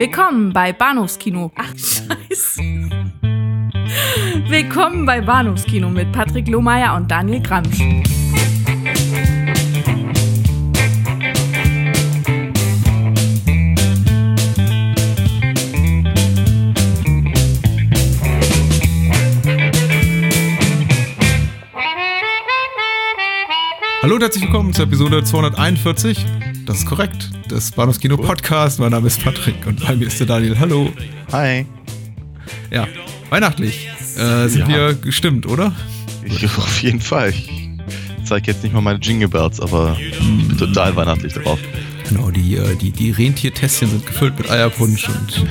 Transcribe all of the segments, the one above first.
Willkommen bei Bahnhofskino. Ach, scheiße. Willkommen bei Bahnhofskino mit Patrick Lohmeier und Daniel Gramsch. Hallo und herzlich willkommen zur Episode 241. Das ist korrekt. Das Bahnhofskino Podcast. Mein Name ist Patrick und bei mir ist der Daniel. Hallo. Hi. Ja, weihnachtlich äh, sind Ja. wir gestimmt, oder? Ich, auf jeden Fall. Ich zeige jetzt nicht mal meine Jingle Bells, aber ich bin total weihnachtlich drauf. Genau, die, äh, die, die Rentiertässchen sind gefüllt mit Eierpunsch und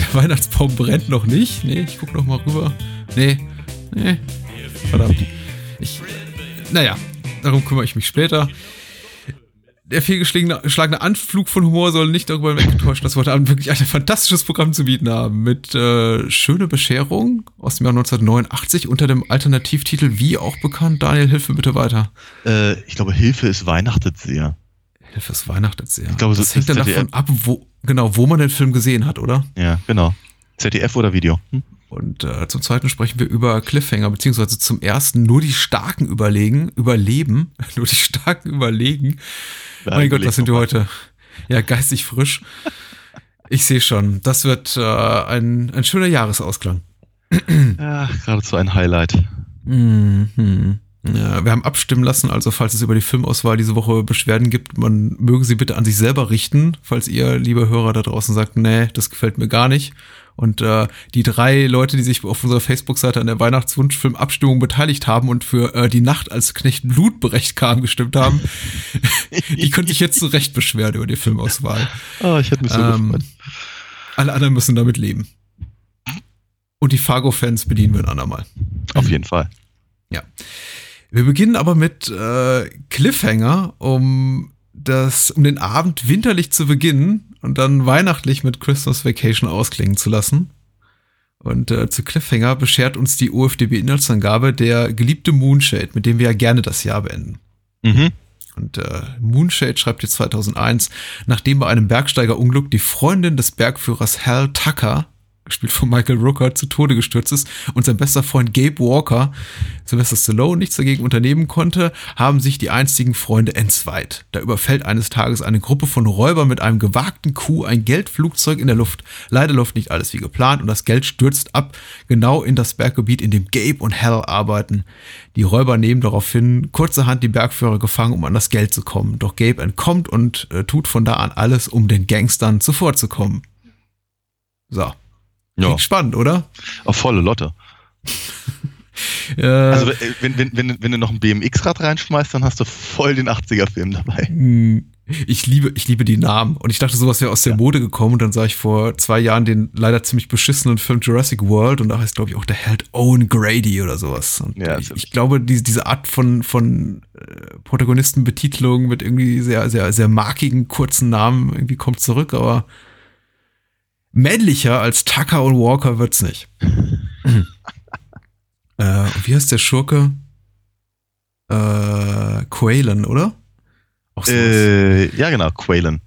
der Weihnachtsbaum brennt noch nicht. Nee, ich guck noch mal rüber. Nee, nee. Verdammt. Ich, naja, darum kümmere ich mich später. Der fehlgeschlagene Anflug von Humor soll nicht darüber weggetäuscht, dass wir heute Abend wirklich ein fantastisches Programm zu bieten haben. Mit äh, Schöne Bescherung aus dem Jahr 1989 unter dem Alternativtitel Wie auch bekannt. Daniel, hilf mir bitte weiter. Äh, ich glaube, Hilfe ist weihnachtet sehr. Hilfe, es weihnachtet sehr. Ich glaube, so das hängt ist dann ZDF. davon ab, wo, genau, wo man den Film gesehen hat, oder? Ja, genau. ZDF oder Video? Hm? Und äh, zum zweiten sprechen wir über Cliffhanger, beziehungsweise zum ersten nur die Starken überlegen, überleben, nur die Starken überlegen. Mein Gott, was sind wir heute? Ja, geistig frisch. Ich sehe schon, das wird äh, ein, ein schöner Jahresausklang. Ja, geradezu ein Highlight. Mhm. Ja, wir haben abstimmen lassen, also falls es über die Filmauswahl diese Woche Beschwerden gibt, man möge sie bitte an sich selber richten, falls ihr, liebe Hörer da draußen, sagt, nee, das gefällt mir gar nicht. Und äh, die drei Leute, die sich auf unserer Facebook-Seite an der Weihnachtswunschfilm-Abstimmung beteiligt haben und für äh, die Nacht als Knecht Blutberecht kam gestimmt haben, die könnte ich jetzt zu Recht beschweren über die Filmauswahl. Oh, ich hätte mich so Ähm, gefreut. Alle anderen müssen damit leben. Und die Fargo-Fans bedienen wir ein andermal. Auf jeden Fall. Ja. Wir beginnen aber mit äh, Cliffhanger, um das, um den Abend winterlich zu beginnen und dann weihnachtlich mit Christmas Vacation ausklingen zu lassen. Und äh, zu Cliffhanger beschert uns die OFDB-Inhaltsangabe der geliebte Moonshade, mit dem wir ja gerne das Jahr beenden. Mhm. Und äh, Moonshade schreibt jetzt 2001, nachdem bei einem Bergsteigerunglück die Freundin des Bergführers Hal Tucker, gespielt von Michael Rooker, zu Tode gestürzt ist und sein bester Freund Gabe Walker, Sylvester Stallone, nichts dagegen unternehmen konnte, haben sich die einstigen Freunde entzweit. Da überfällt eines Tages eine Gruppe von Räubern mit einem gewagten Coup ein Geldflugzeug in der Luft. Leider läuft nicht alles wie geplant und das Geld stürzt ab, genau in das Berggebiet, in dem Gabe und Hal arbeiten. Die Räuber nehmen daraufhin kurzerhand die Bergführer gefangen, um an das Geld zu kommen. Doch Gabe entkommt und äh, tut von da an alles, um den Gangstern zuvorzukommen. So. Ja, spannend, oder? auf volle Lotte. Äh, Also, wenn, wenn, wenn, wenn du noch ein BMX-Rad reinschmeißt, dann hast du voll den 80er-Film dabei. Hm, Ich liebe, ich liebe die Namen. Und ich dachte, sowas wäre aus der Mode gekommen. Und dann sah ich vor zwei Jahren den leider ziemlich beschissenen Film Jurassic World. Und da heißt, glaube ich, auch der Held Owen Grady oder sowas. Und Ja, ich, ich glaube, die, diese Art von, von äh, Protagonistenbetitelung mit irgendwie sehr, sehr, sehr markigen, kurzen Namen irgendwie kommt zurück. Aber männlicher als Tucker und Walker wird's nicht. äh, wie heißt der Schurke? Äh, Quaylen, oder? Auch sowas. Äh, ja, genau, Quaylen.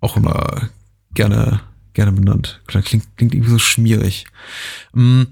auch immer gerne, gerne benannt. Klingt, klingt irgendwie so schmierig. Mm,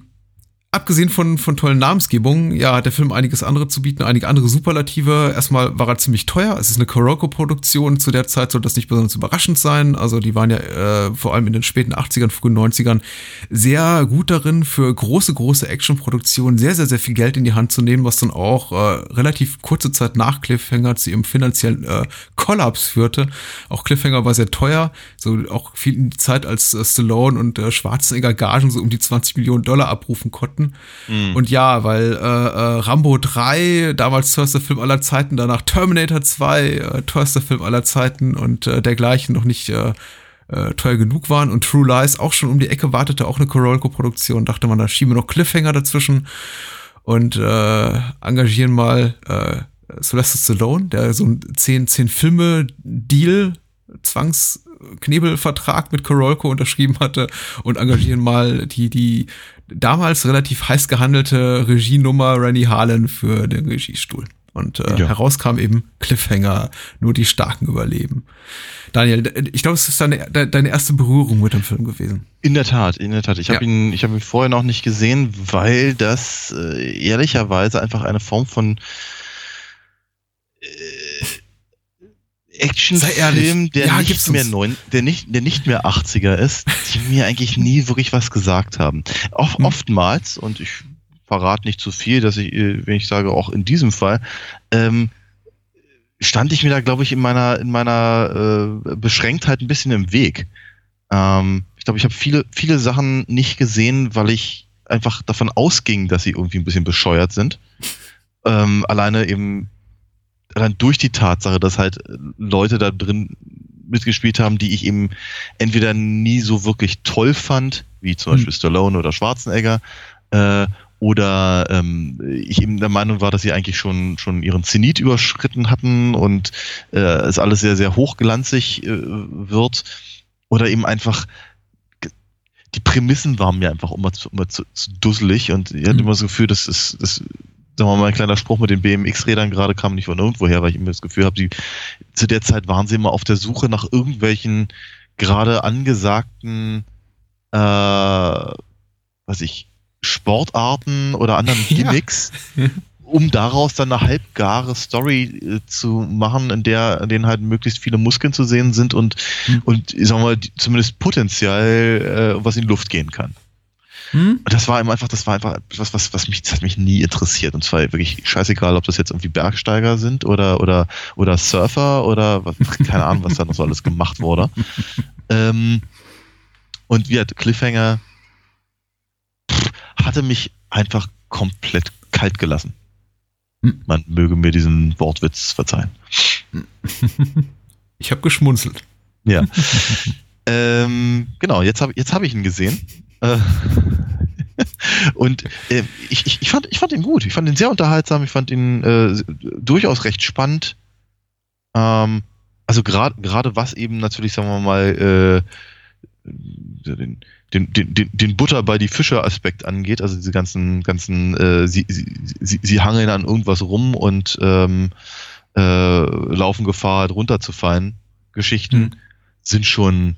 abgesehen von, von tollen Namensgebungen, ja, hat der Film einiges andere zu bieten, einige andere Superlative. Erstmal war er ziemlich teuer. Es ist eine Kuroko-Produktion. Zu der Zeit soll das nicht besonders überraschend sein. Also die waren ja äh, vor allem in den späten 80ern, frühen 90ern sehr gut darin, für große, große Actionproduktionen sehr, sehr, sehr viel Geld in die Hand zu nehmen, was dann auch äh, relativ kurze Zeit nach Cliffhanger zu ihrem finanziellen äh, Kollaps führte. Auch Cliffhanger war sehr teuer, so auch viel in die Zeit, als äh, Stallone und äh, Schwarzenegger Gagen so um die 20 Millionen Dollar abrufen konnten. Mhm. Und ja, weil äh, äh, Rambo 3, damals teuerster Film aller Zeiten, danach Terminator 2, äh, teuerster Film aller Zeiten und äh, dergleichen noch nicht äh, äh, teuer genug waren. Und True Lies auch schon um die Ecke wartete, auch eine Corolco-Produktion, dachte man, da schieben wir noch Cliffhanger dazwischen. Und äh, engagieren mal äh, Sylvester Stallone, der so ein 10, 10 Filme-Deal, Zwangsknebelvertrag mit Corolco unterschrieben hatte. Und engagieren mal die, die damals relativ heiß gehandelte Regienummer Rennie Harlan für den Regiestuhl. Und äh, Ja. heraus kam eben Cliffhanger, nur die Starken überleben. Daniel, ich glaube, es ist deine, deine erste Berührung mit dem Film gewesen. In der Tat, in der Tat. Ich habe Ja. ihn, ich habe ihn vorher noch nicht gesehen, weil das äh, ehrlicherweise einfach eine Form von äh, Actionfilm, der Ja, nicht mehr neun, der nicht, der nicht mehr 80er ist, die mir eigentlich nie wirklich was gesagt haben. Auch Hm. oftmals, und ich verrate nicht zu viel, dass ich, äh, wenn ich sage, auch in diesem Fall, ähm, stand ich mir da, glaube ich, in meiner, in meiner äh, Beschränktheit ein bisschen im Weg. Ähm, ich glaube, ich habe viele, viele Sachen nicht gesehen, weil ich einfach davon ausging, dass sie irgendwie ein bisschen bescheuert sind. Ähm, alleine eben, allein durch die Tatsache, dass halt Leute da drin mitgespielt haben, die ich eben entweder nie so wirklich toll fand, wie zum Hm. Beispiel Stallone oder Schwarzenegger, äh, oder ähm, ich eben der Meinung war, dass sie eigentlich schon schon ihren Zenit überschritten hatten und äh, es alles sehr sehr hochglanzig äh, wird oder eben einfach die Prämissen waren mir einfach immer zu, immer zu, zu dusselig und ich hatte Mhm. immer das Gefühl, dass das, das sagen wir mal, ein kleiner Spruch mit den BMX-Rädern gerade kam nicht von irgendwoher, weil ich immer das Gefühl habe, die zu der Zeit waren sie immer auf der Suche nach irgendwelchen gerade angesagten, äh, was ich, Sportarten oder anderen Ja. Gimmicks, um daraus dann eine halbgare Story äh, zu machen, in der, in denen halt möglichst viele Muskeln zu sehen sind und, Hm. und ich sag mal, die- zumindest potenziell äh, was in die Luft gehen kann. Hm? Und das war einfach, das war einfach etwas, was, was mich, das hat mich nie interessiert. Und zwar wirklich scheißegal, ob das jetzt irgendwie Bergsteiger sind oder, oder, oder Surfer oder was, keine Ahnung, was da noch so alles gemacht wurde. ähm, und wie hat Cliffhanger pff, hatte mich einfach komplett kalt gelassen. Hm. Man möge mir diesen Wortwitz verzeihen. Ich habe geschmunzelt. Ja. ähm, genau, jetzt habe jetzt hab ich ihn gesehen. Äh, und äh, ich, ich, ich, fand, ich fand ihn gut. Ich fand ihn sehr unterhaltsam. Ich fand ihn äh, durchaus recht spannend. Ähm, also gerade gerade was eben natürlich, sagen wir mal, äh, den, den, den, den, Butter bei die Fische Aspekt angeht, also diese ganzen, ganzen, äh, sie, sie, sie, sie hangeln an irgendwas rum und ähm, äh, laufen Gefahr, runterzufallen. Geschichten Mhm. sind schon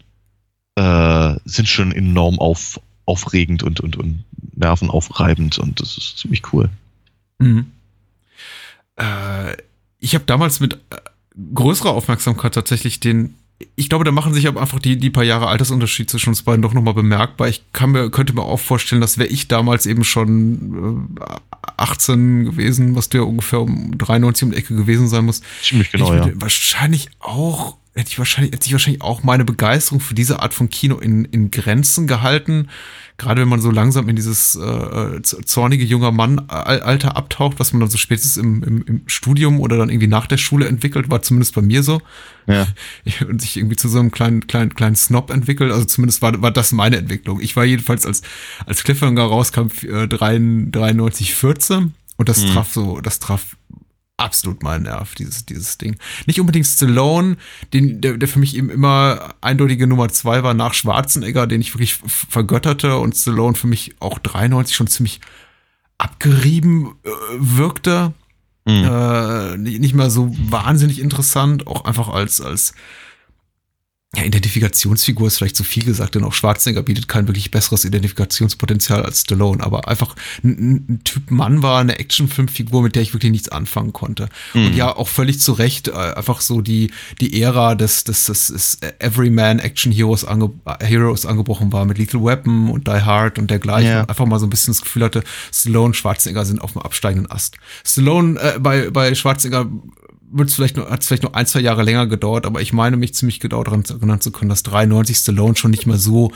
sind schon enorm auf, aufregend und, und, und nervenaufreibend und das ist ziemlich cool. Mhm. Äh, ich habe damals mit äh, größerer Aufmerksamkeit tatsächlich den. Ich glaube, da machen sich aber einfach die, die paar Jahre Altersunterschied zwischen uns beiden doch nochmal bemerkbar. Ich kann mir, könnte mir auch vorstellen, dass wäre ich damals eben schon äh, 18 gewesen, was du ja ungefähr um 93 um die Ecke gewesen sein muss, Ziemlich genau, ja. wahrscheinlich auch, hätte ich wahrscheinlich, hätte ich wahrscheinlich auch meine Begeisterung für diese Art von Kino in, in Grenzen gehalten. Gerade wenn man so langsam in dieses äh, z- zornige junger Mann Al- Alter abtaucht, was man dann so spätestens im, im, im Studium oder dann irgendwie nach der Schule entwickelt, war zumindest bei mir so. ja. Und sich irgendwie zu so einem kleinen, kleinen, kleinen Snob entwickelt. Also zumindest war, war das meine Entwicklung. Ich war jedenfalls, als, als Cliffhanger rauskam, äh, 93, 14. Und das Mhm. traf so, das traf absolut meinen Nerv, dieses, dieses Ding. Nicht unbedingt Stallone, den, der, der für mich eben immer eindeutige Nummer zwei war nach Schwarzenegger, den ich wirklich vergötterte und Stallone für mich auch 93 schon ziemlich abgerieben äh, wirkte Mhm. äh, nicht nicht mehr so wahnsinnig interessant, auch einfach als, als ja, Identifikationsfigur ist vielleicht zu viel gesagt, denn auch Schwarzenegger bietet kein wirklich besseres Identifikationspotenzial als Stallone, aber einfach ein, ein- Typ Mann war, eine Actionfilmfigur, mit der ich wirklich nichts anfangen konnte. Und Mhm. ja, auch völlig zu Recht, äh, einfach so die, die Ära des, des, des, des Everyman Action Heroes, ange, äh, Heroes angebrochen war mit Lethal Weapon und Die Hard und dergleichen. Und einfach mal so ein bisschen das Gefühl hatte, Stallone und Schwarzenegger sind auf dem absteigenden Ast. Stallone äh, bei, bei Schwarzenegger wird's vielleicht nur, hat es vielleicht noch ein, zwei Jahre länger gedauert, aber ich meine mich ziemlich genau daran erinnern zu können, dass 93 Stallone schon nicht mehr so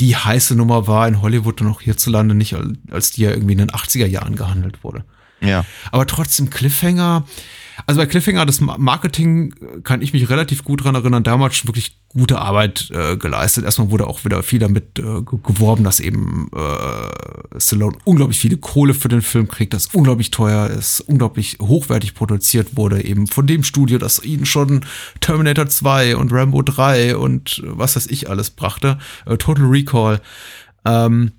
die heiße Nummer war in Hollywood und auch hierzulande nicht, al- als die ja irgendwie in den 80er Jahren gehandelt wurde. ja. Aber trotzdem Cliffhanger. Also bei Cliffhanger, das Ma- Marketing kann ich mich relativ gut dran erinnern, damals schon wirklich gute Arbeit äh, geleistet. Erstmal wurde auch wieder viel damit äh, ge- geworben, dass eben äh, Stallone unglaublich viele Kohle für den Film kriegt, das unglaublich teuer ist, unglaublich hochwertig produziert wurde, eben von dem Studio, das ihnen schon Terminator 2 und Rambo 3 und äh, was weiß ich alles brachte, äh, Total Recall. Ähm,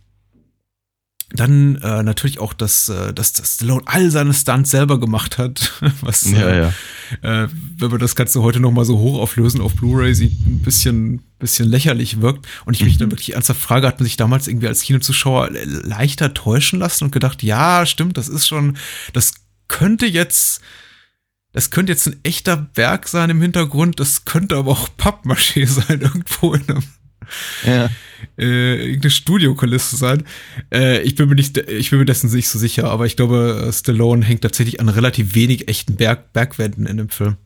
dann äh, natürlich auch, dass, äh, dass, dass Stallone all seine Stunts selber gemacht hat, was, Ja, äh, ja. äh, wenn wir das Ganze heute noch mal so hoch auflösen auf Blu-ray, sieht ein bisschen, bisschen lächerlich wirkt. Und ich mich dann wirklich ernsthaft frage, hat man sich damals irgendwie als Kinozuschauer le- leichter täuschen lassen und gedacht, ja, stimmt, das ist schon, das könnte jetzt, das könnte jetzt ein echter Berg sein im Hintergrund, das könnte aber auch Pappmaché sein, irgendwo in einem ja. äh, irgendeine Studiokulisse sein. Äh, ich bin mir nicht, ich bin mir dessen nicht so sicher, aber ich glaube, äh, Stallone hängt tatsächlich an relativ wenig echten Berg, Bergwänden in dem Film.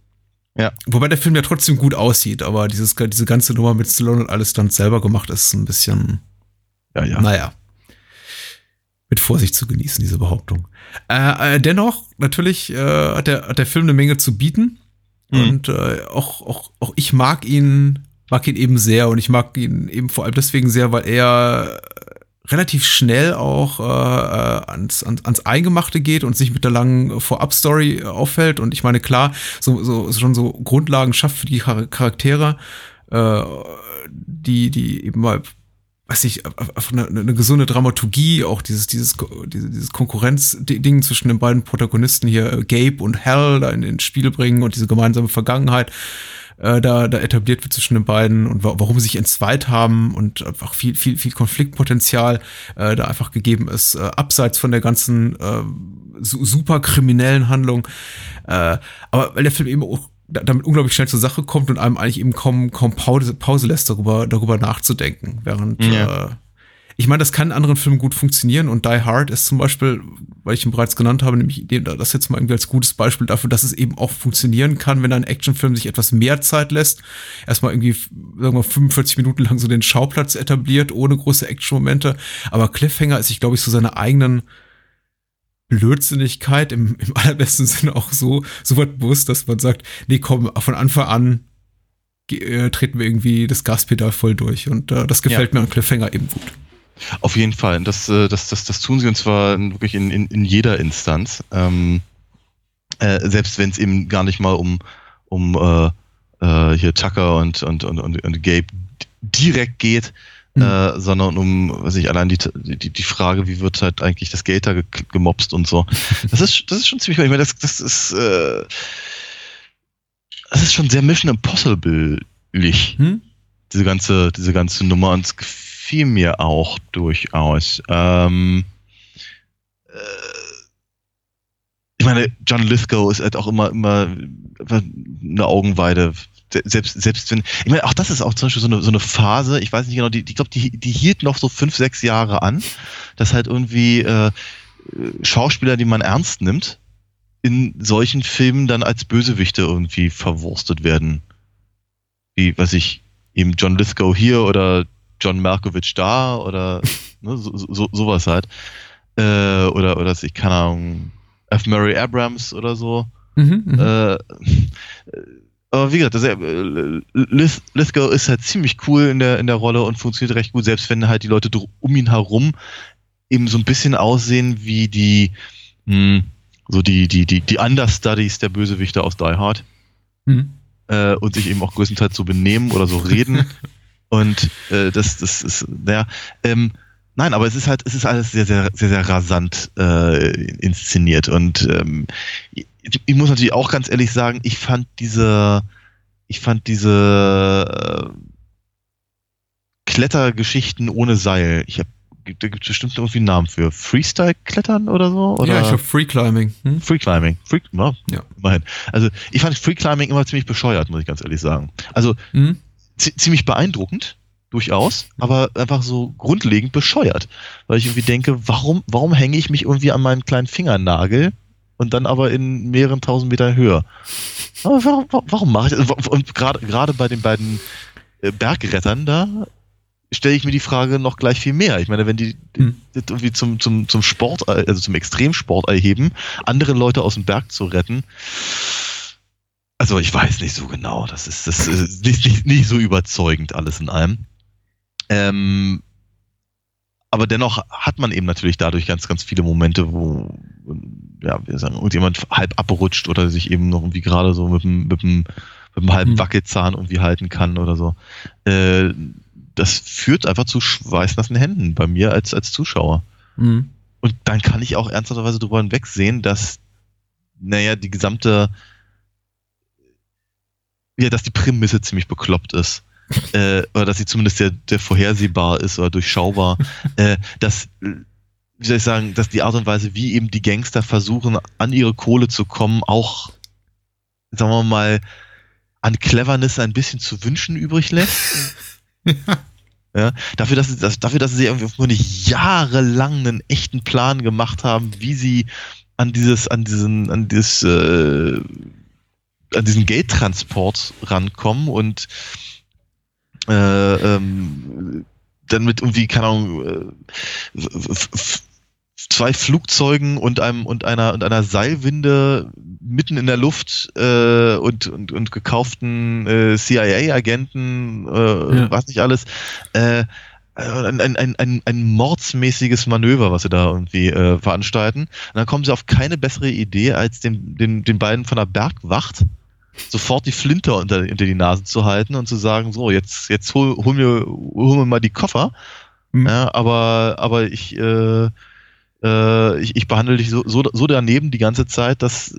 Ja. Wobei der Film ja trotzdem gut aussieht, aber dieses, diese ganze Nummer mit Stallone und alles dann selber gemacht ist ein bisschen, Ja, ja. naja, mit Vorsicht zu genießen, diese Behauptung. Äh, äh, dennoch, natürlich äh, hat, der, hat der Film eine Menge zu bieten. Mhm. Und auch, auch, auch ich mag ihn, mag ihn eben sehr und ich mag ihn eben vor allem deswegen sehr, weil er relativ schnell auch äh, äh, ans, ans, ans Eingemachte geht und sich mit der langen Vorab-Story auffällt. Und ich meine, klar, so, so schon so Grundlagen schafft für die Char- Charaktere, äh, die, die eben mal, weiß ich, eine, eine gesunde Dramaturgie, auch dieses, dieses, dieses, Konkurrenzding zwischen den beiden Protagonisten hier, äh, Gabe und Hal, da in, ins Spiel bringen und diese gemeinsame Vergangenheit äh, da, da etabliert wird zwischen den beiden und wa warum sie sich entzweit haben und einfach viel, viel, viel Konfliktpotenzial äh, da einfach gegeben ist, äh, abseits von der ganzen äh, su super kriminellen Handlung. Äh, aber weil der Film eben auch da- damit unglaublich schnell zur Sache kommt und einem eigentlich eben kaum, kaum Pause, Pause lässt, darüber, darüber nachzudenken. Während Ja. äh, ich meine, das kann in anderen Filmen gut funktionieren und Die Hard ist zum Beispiel, weil ich ihn bereits genannt habe, nämlich das jetzt mal irgendwie als gutes Beispiel dafür, dass es eben auch funktionieren kann, wenn ein Actionfilm sich etwas mehr Zeit lässt. Erstmal irgendwie, sagen wir mal, 45 Minuten lang so den Schauplatz etabliert, ohne große Action-Momente. Aber Cliffhanger ist sich, glaube ich, so seine eigenen Blödsinnigkeit im, im allerbesten Sinne auch so, so weit bewusst, dass man sagt, nee, komm, von Anfang an äh, treten wir irgendwie das Gaspedal voll durch. Und äh, das gefällt mir an Cliffhanger eben gut. Auf jeden Fall. Das, äh, das, das, das tun sie und zwar wirklich in, in, in jeder Instanz. Ähm, äh, selbst wenn es eben gar nicht mal um, um äh, äh, hier Tucker und, und, und, und, und Gabe direkt geht, Mhm. äh, sondern um, weiß ich, allein die, die, die Frage, wie wird halt eigentlich das Geld da ge gemobst und so. Das ist, das ist schon ziemlich, ich meine, das, das ist, äh, das ist schon sehr Mission Impossible-lich Hm? diese ganze, diese ganze Nummer und gefiel mir auch durchaus. Ähm, äh, ich meine, John Lithgow ist halt auch immer, immer eine Augenweide. Se- Selbst, selbst wenn, ich meine, auch das ist auch zum Beispiel so eine, so eine Phase, ich weiß nicht genau, die, die glaube, die, die hielt noch so fünf, sechs Jahre an, dass halt irgendwie äh, Schauspieler, die man ernst nimmt, in solchen Filmen dann als Bösewichte irgendwie verwurstet werden. Wie, was ich, eben John Lithgow hier oder John Malkovich da oder ne, so, so, sowas halt. Äh, oder, oder ich, keine Ahnung, F. Murray Abrams oder so. Mhm, mhm. Äh, aber wie gesagt, das, äh, Lith, Lithgow ist halt ziemlich cool in der, in der Rolle und funktioniert recht gut, selbst wenn halt die Leute um ihn herum eben so ein bisschen aussehen wie die, mh, so die, die, die, die Understudies der Bösewichte aus Die Hard Mhm. äh, und sich eben auch größtenteils so benehmen oder so reden. und äh, das, das ist, naja, ähm, nein, aber es ist halt, es ist alles sehr, sehr, sehr, sehr rasant äh, inszeniert. Und ähm, ich, ich muss natürlich auch ganz ehrlich sagen, ich fand diese, ich fand diese äh, Klettergeschichten ohne Seil, ich habe da gibt es bestimmt irgendwie einen Namen für. Freestyle-Klettern oder so? Oder? ja, ich habe Free Climbing. Hm? Free Climbing. Free, ja, Ja. immerhin. Also ich fand Free Climbing immer ziemlich bescheuert, muss ich ganz ehrlich sagen. Also Mhm. Zi- ziemlich beeindruckend, durchaus, aber einfach so grundlegend bescheuert. Weil ich irgendwie denke, warum, warum hänge ich mich irgendwie an meinen kleinen Fingernagel und dann aber in mehreren tausend Meter Höhe? Aber warum, warum mache ich das? Und gerade gerade bei den beiden äh, Bergrettern da stelle ich mir die Frage noch gleich viel mehr. Ich meine, wenn die Hm. irgendwie zum, zum, zum Sport, also zum Extremsport erheben, andere Leute aus dem Berg zu retten. Also ich weiß nicht so genau. Das ist, das ist nicht, nicht, nicht so überzeugend alles in allem. Ähm, aber dennoch hat man eben natürlich dadurch ganz, ganz viele Momente, wo, ja, wir sagen, irgendjemand halb abrutscht oder sich eben noch irgendwie gerade so mit dem, mit dem, mit dem halben Hm. Wackelzahn irgendwie halten kann oder so. Äh, das führt einfach zu schweißnassen Händen bei mir als, als Zuschauer. Mhm. Und dann kann ich auch ernsthafterweise drüber hinwegsehen, dass, naja, die gesamte, ja, dass die Prämisse ziemlich bekloppt ist. äh, oder dass sie zumindest der, der vorhersehbar ist oder durchschaubar. äh, dass, wie soll ich sagen, dass die Art und Weise, wie eben die Gangster versuchen, an ihre Kohle zu kommen, auch, sagen wir mal, an Cleverness ein bisschen zu wünschen übrig lässt. Ja, dafür, dass sie, dass, dafür, dass sie irgendwie nicht jahrelang einen echten Plan gemacht haben, wie sie an dieses, an diesen, an dieses, äh, an diesen Geldtransport rankommen und äh, ähm, dann mit irgendwie, keine Ahnung, äh, zwei Flugzeugen und einem und einer und einer Seilwinde mitten in der Luft äh, und, und, und gekauften äh, CIA-Agenten, äh, ja. was nicht alles, äh, ein, ein, ein, ein mordsmäßiges Manöver, was sie da irgendwie äh, veranstalten. Und dann kommen sie auf keine bessere Idee, als den, den, den beiden von der Bergwacht sofort die Flinte unter, unter die Nase zu halten und zu sagen, so, jetzt, jetzt hol, hol, mir, hol mir mal die Koffer. Mhm. Ja, aber, aber ich, äh, äh, ich, ich behandle dich so, so, so daneben die ganze Zeit, dass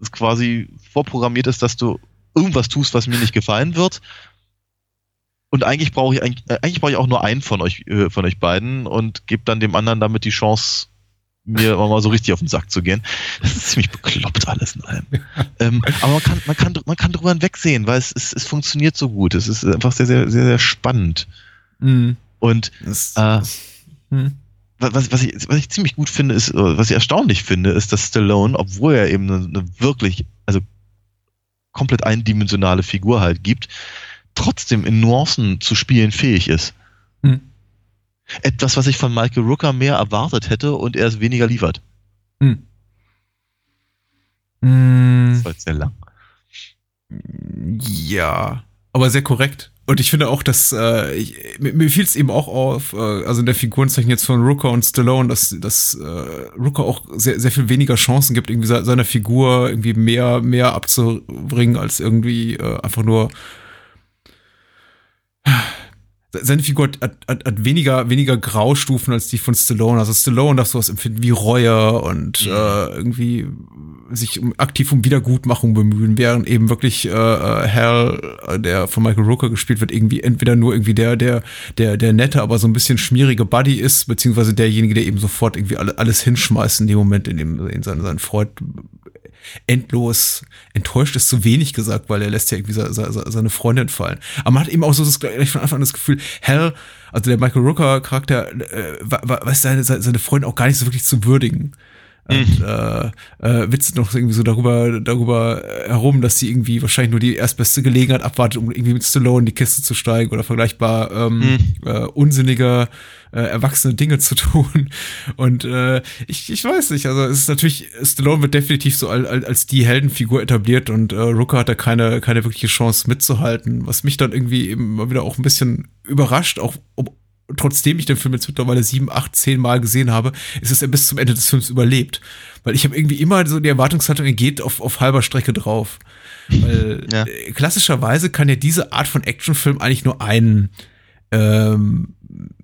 es quasi vorprogrammiert ist, dass du irgendwas tust, was mir nicht gefallen wird. Und eigentlich brauche ich eigentlich, äh, eigentlich brauche ich auch nur einen von euch äh, von euch beiden und gebe dann dem anderen damit die Chance, mir mal so richtig auf den Sack zu gehen. Das ist ziemlich bekloppt alles in allem. ähm, aber man kann, man kann, man kann drüber hinwegsehen, weil es, es, es funktioniert so gut. Es ist einfach sehr, sehr, sehr, sehr spannend. Mhm. Und das, äh, das, hm was, was, ich, was ich ziemlich gut finde, ist, was ich erstaunlich finde, ist, dass Stallone, obwohl er eben eine, eine wirklich, also komplett eindimensionale Figur halt gibt, trotzdem in Nuancen zu spielen fähig ist. Etwas, was ich von Michael Rooker mehr erwartet hätte und er es weniger liefert. Hm. Hm. Das war jetzt sehr lang. Ja, aber sehr korrekt. Und ich finde auch, dass äh, ich, mir, mir fiel es eben auch auf, äh, also in der Figurenzeichnung jetzt von Rooker und Stallone, dass, dass äh, Rooker auch sehr, sehr viel weniger Chancen gibt, irgendwie seiner Figur irgendwie mehr, mehr abzubringen, als irgendwie äh, einfach nur seine Figur hat, hat, hat, weniger, weniger Graustufen als die von Stallone. Also Stallone darf sowas empfinden wie Reue und mhm. äh, irgendwie sich um, aktiv um Wiedergutmachung bemühen, während eben wirklich äh, äh Hal, äh, der von Michael Rooker gespielt wird, irgendwie entweder nur irgendwie der, der, der, der nette, aber so ein bisschen schmierige Buddy ist, beziehungsweise derjenige, der eben sofort irgendwie alles hinschmeißt in dem Moment, in dem in sein, sein Freund endlos enttäuscht ist zu wenig gesagt, weil er lässt ja irgendwie seine Freundin fallen. Aber man hat eben auch so das, gleich von Anfang an das Gefühl, Hell, also der Michael Rooker Charakter, äh, weiß seine, seine Freundin auch gar nicht so wirklich zu würdigen. Und mhm. äh, äh, witzt noch irgendwie so darüber, darüber herum, dass sie irgendwie wahrscheinlich nur die erstbeste Gelegenheit abwartet, um irgendwie mit Stallone in die Kiste zu steigen oder vergleichbar ähm, mhm. äh, unsinniger äh, erwachsene Dinge zu tun. Und äh, ich, ich weiß nicht, also es ist natürlich, Stallone wird definitiv so als, als die Heldenfigur etabliert und äh, Rooker hat da keine, keine wirkliche Chance mitzuhalten, was mich dann irgendwie eben mal wieder auch ein bisschen überrascht, auch ob, trotzdem ich den Film jetzt mittlerweile sieben, acht, zehn Mal gesehen habe, ist es er bis zum Ende des Films überlebt. Weil ich habe irgendwie immer so die Erwartungshaltung, er geht auf, auf halber Strecke drauf. Weil ja. Klassischerweise kann ja diese Art von Actionfilm eigentlich nur einen ähm,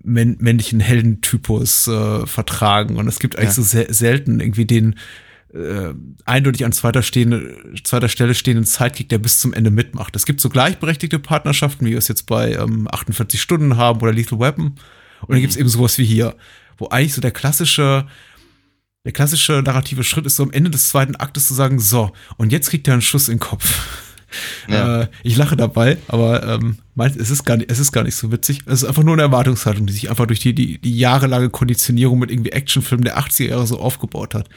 männlichen Heldentypus äh, vertragen. Und es gibt eigentlich ja. so selten irgendwie den äh, eindeutig an zweiter, stehende, zweiter Stelle stehenden Sidekick, der bis zum Ende mitmacht. Es gibt so gleichberechtigte Partnerschaften, wie wir es jetzt bei ähm, 48 Stunden haben oder Lethal Weapon. Und dann mhm. gibt es eben sowas wie hier, wo eigentlich so der klassische, der klassische narrative Schritt ist so am Ende des zweiten Aktes zu sagen, so, und jetzt kriegt er einen Schuss in den Kopf. Ja. Äh, ich lache dabei, aber ähm, meint, es, ist gar nicht, es ist gar nicht so witzig. Es ist einfach nur eine Erwartungshaltung, die sich einfach durch die, die, die jahrelange Konditionierung mit irgendwie Actionfilmen der 80er Jahre so aufgebaut hat.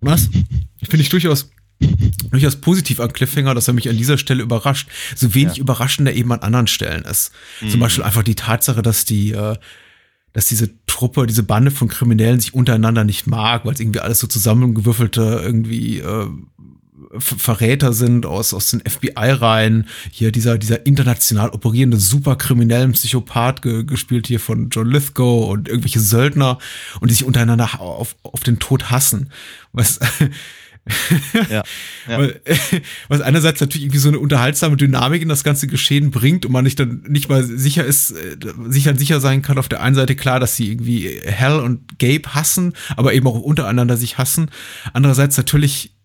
Was? Finde ich durchaus durchaus positiv an Cliffhanger, dass er mich an dieser Stelle überrascht. So wenig ja. überraschend er eben an anderen Stellen ist. Mhm. Zum Beispiel einfach die Tatsache, dass die, äh, dass diese Truppe, diese Bande von Kriminellen sich untereinander nicht mag, weil es irgendwie alles so zusammengewürfelte irgendwie äh, Verräter sind aus, aus den FBI-Reihen. Hier dieser, dieser international operierende superkriminellen Psychopath ge, gespielt hier von John Lithgow und irgendwelche Söldner und die sich untereinander auf, auf den Tod hassen. Was, ja. ja. Was einerseits natürlich irgendwie so eine unterhaltsame Dynamik in das ganze Geschehen bringt und man nicht dann nicht mal sicher ist, äh, sicher sicher sein kann. Auf der einen Seite klar, dass sie irgendwie Hell und Gabe hassen, aber eben auch untereinander sich hassen. Andererseits natürlich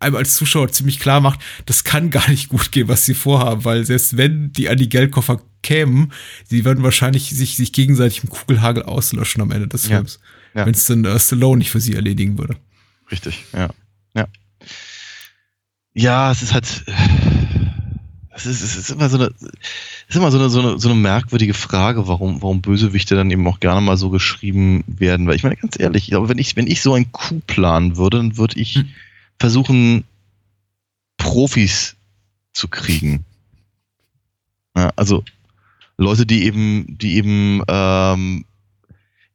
einem als Zuschauer ziemlich klar macht, das kann gar nicht gut gehen, was sie vorhaben, weil selbst wenn die an die Geldkoffer kämen, sie würden wahrscheinlich sich, sich gegenseitig im Kugelhagel auslöschen am Ende des Films. Ja. Ja. Wenn es dann uh, Stallone nicht für sie erledigen würde. Richtig, ja. Ja. Ja, es ist halt. Es ist, es ist immer so eine, ist immer so eine, so eine, so eine merkwürdige Frage, warum, warum Bösewichte dann eben auch gerne mal so geschrieben werden. Weil ich meine, ganz ehrlich, ich glaube, wenn ich, wenn ich so einen Coup planen würde, dann würde ich hm. Versuchen, Profis zu kriegen. Ja, also Leute, die eben, die eben, ähm,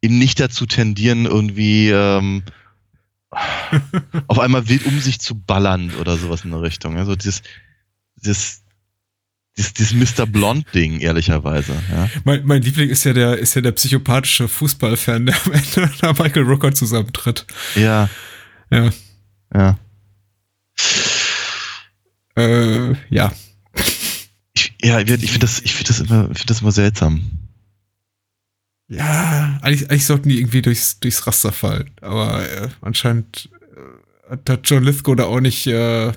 eben nicht dazu tendieren, irgendwie ähm, auf einmal wild um sich zu ballern oder sowas in der Richtung. Also dieses, dieses, dieses, dieses Mr. Blond-Ding, ehrlicherweise. Ja. Mein, mein Liebling ist ja der, ist ja der psychopathische Fußballfan, der am Ende nach Michael Rooker zusammentritt. Ja. Ja. Ja. Äh, ja. Ich, ja, ich finde das, ich finde das immer, ich finde das immer seltsam. Ja, eigentlich, eigentlich sollten die irgendwie durchs, durchs Raster fallen. Aber äh, anscheinend äh, hat John Lithgow da auch nicht, äh,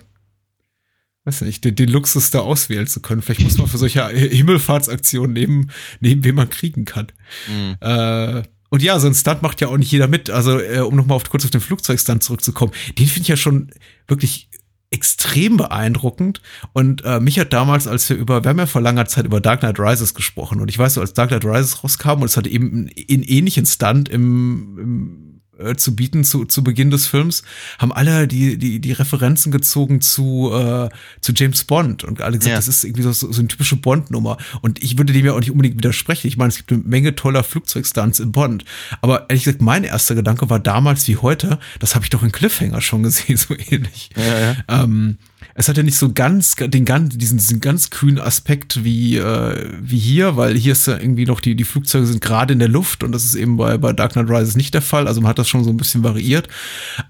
weiß nicht, den, den Luxus da auswählen zu können. Vielleicht muss man für solche Himmelfahrtsaktionen nehmen, nehmen, wen man kriegen kann. Mhm. Äh, und ja, so ein Stunt macht ja auch nicht jeder mit. Also, äh, um nochmal auf, kurz auf den Flugzeugstunt zurückzukommen, den finde ich ja schon wirklich extrem beeindruckend. Und äh, mich hat damals, als wir über, wir haben ja vor langer Zeit über Dark Knight Rises gesprochen. Und ich weiß so, als Dark Knight Rises rauskam und es hatte eben in ähnlichen Stunt im, im äh, zu bieten zu, zu Beginn des Films, haben alle die, die, die Referenzen gezogen zu, äh, zu James Bond und alle gesagt, ja. das ist irgendwie so, so, eine typische Bond-Nummer. Und ich würde dem ja auch nicht unbedingt widersprechen. Ich meine, es gibt eine Menge toller Flugzeugstunts in Bond. Aber ehrlich gesagt, mein erster Gedanke war damals wie heute, das habe ich doch in Cliffhanger schon gesehen, so ähnlich. Ja, ja. Ähm, es hat ja nicht so ganz den ganz diesen diesen ganz kühlen Aspekt wie äh, wie hier, weil hier ist ja irgendwie noch die die Flugzeuge sind gerade in der Luft und das ist eben bei bei Dark Knight Rises nicht der Fall. Also man hat das schon so ein bisschen variiert,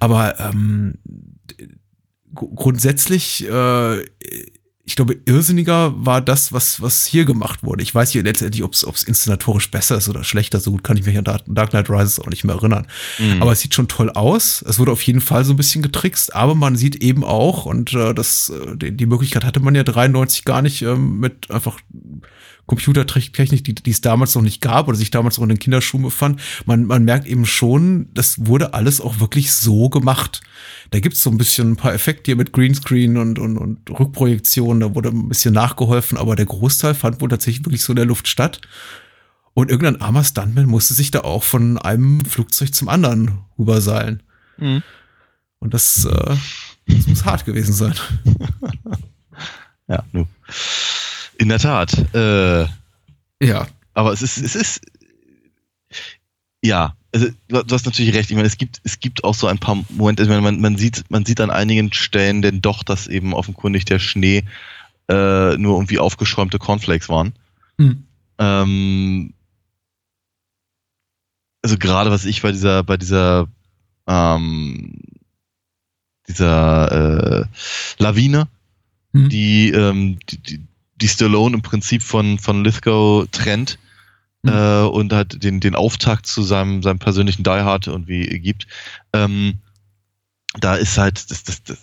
aber ähm, grundsätzlich äh, ich glaube, irrsinniger war das, was, was hier gemacht wurde. Ich weiß hier letztendlich, ob es inszenatorisch besser ist oder schlechter. So gut kann ich mich an Dark Knight Rises auch nicht mehr erinnern. Mhm. Aber es sieht schon toll aus. Es wurde auf jeden Fall so ein bisschen getrickst, aber man sieht eben auch, und äh, das, äh, die, die Möglichkeit hatte man ja 93 gar nicht ähm, mit einfach Computertechnik, die, die es damals noch nicht gab oder sich damals noch in den Kinderschuhen befand. Man, man merkt eben schon, das wurde alles auch wirklich so gemacht. Da gibt's so ein bisschen ein paar Effekte hier mit Greenscreen und, und, und Rückprojektion, da wurde ein bisschen nachgeholfen, aber der Großteil fand wohl tatsächlich wirklich so in der Luft statt. Und irgendein armer Stuntman musste sich da auch von einem Flugzeug zum anderen rüberseilen. Mhm. Und das, äh, das muss hart gewesen sein. ja, nu. In der Tat. Äh, ja. Aber es ist, es ist, ja, also, du hast natürlich recht. Ich meine, es gibt, es gibt auch so ein paar Momente, ich meine, man, man sieht, man sieht an einigen Stellen denn doch, dass eben offenkundig der Schnee äh, nur irgendwie aufgeschäumte Cornflakes waren. Hm. Ähm, also gerade was ich bei dieser, bei dieser, ähm, dieser äh, Lawine, hm. die, ähm, die, die, die Stallone im Prinzip von, von Lithgow trennt mhm. äh, und halt den, den Auftakt zu seinem, seinem persönlichen Die Hard irgendwie gibt. Ähm, da ist halt, das, das, das,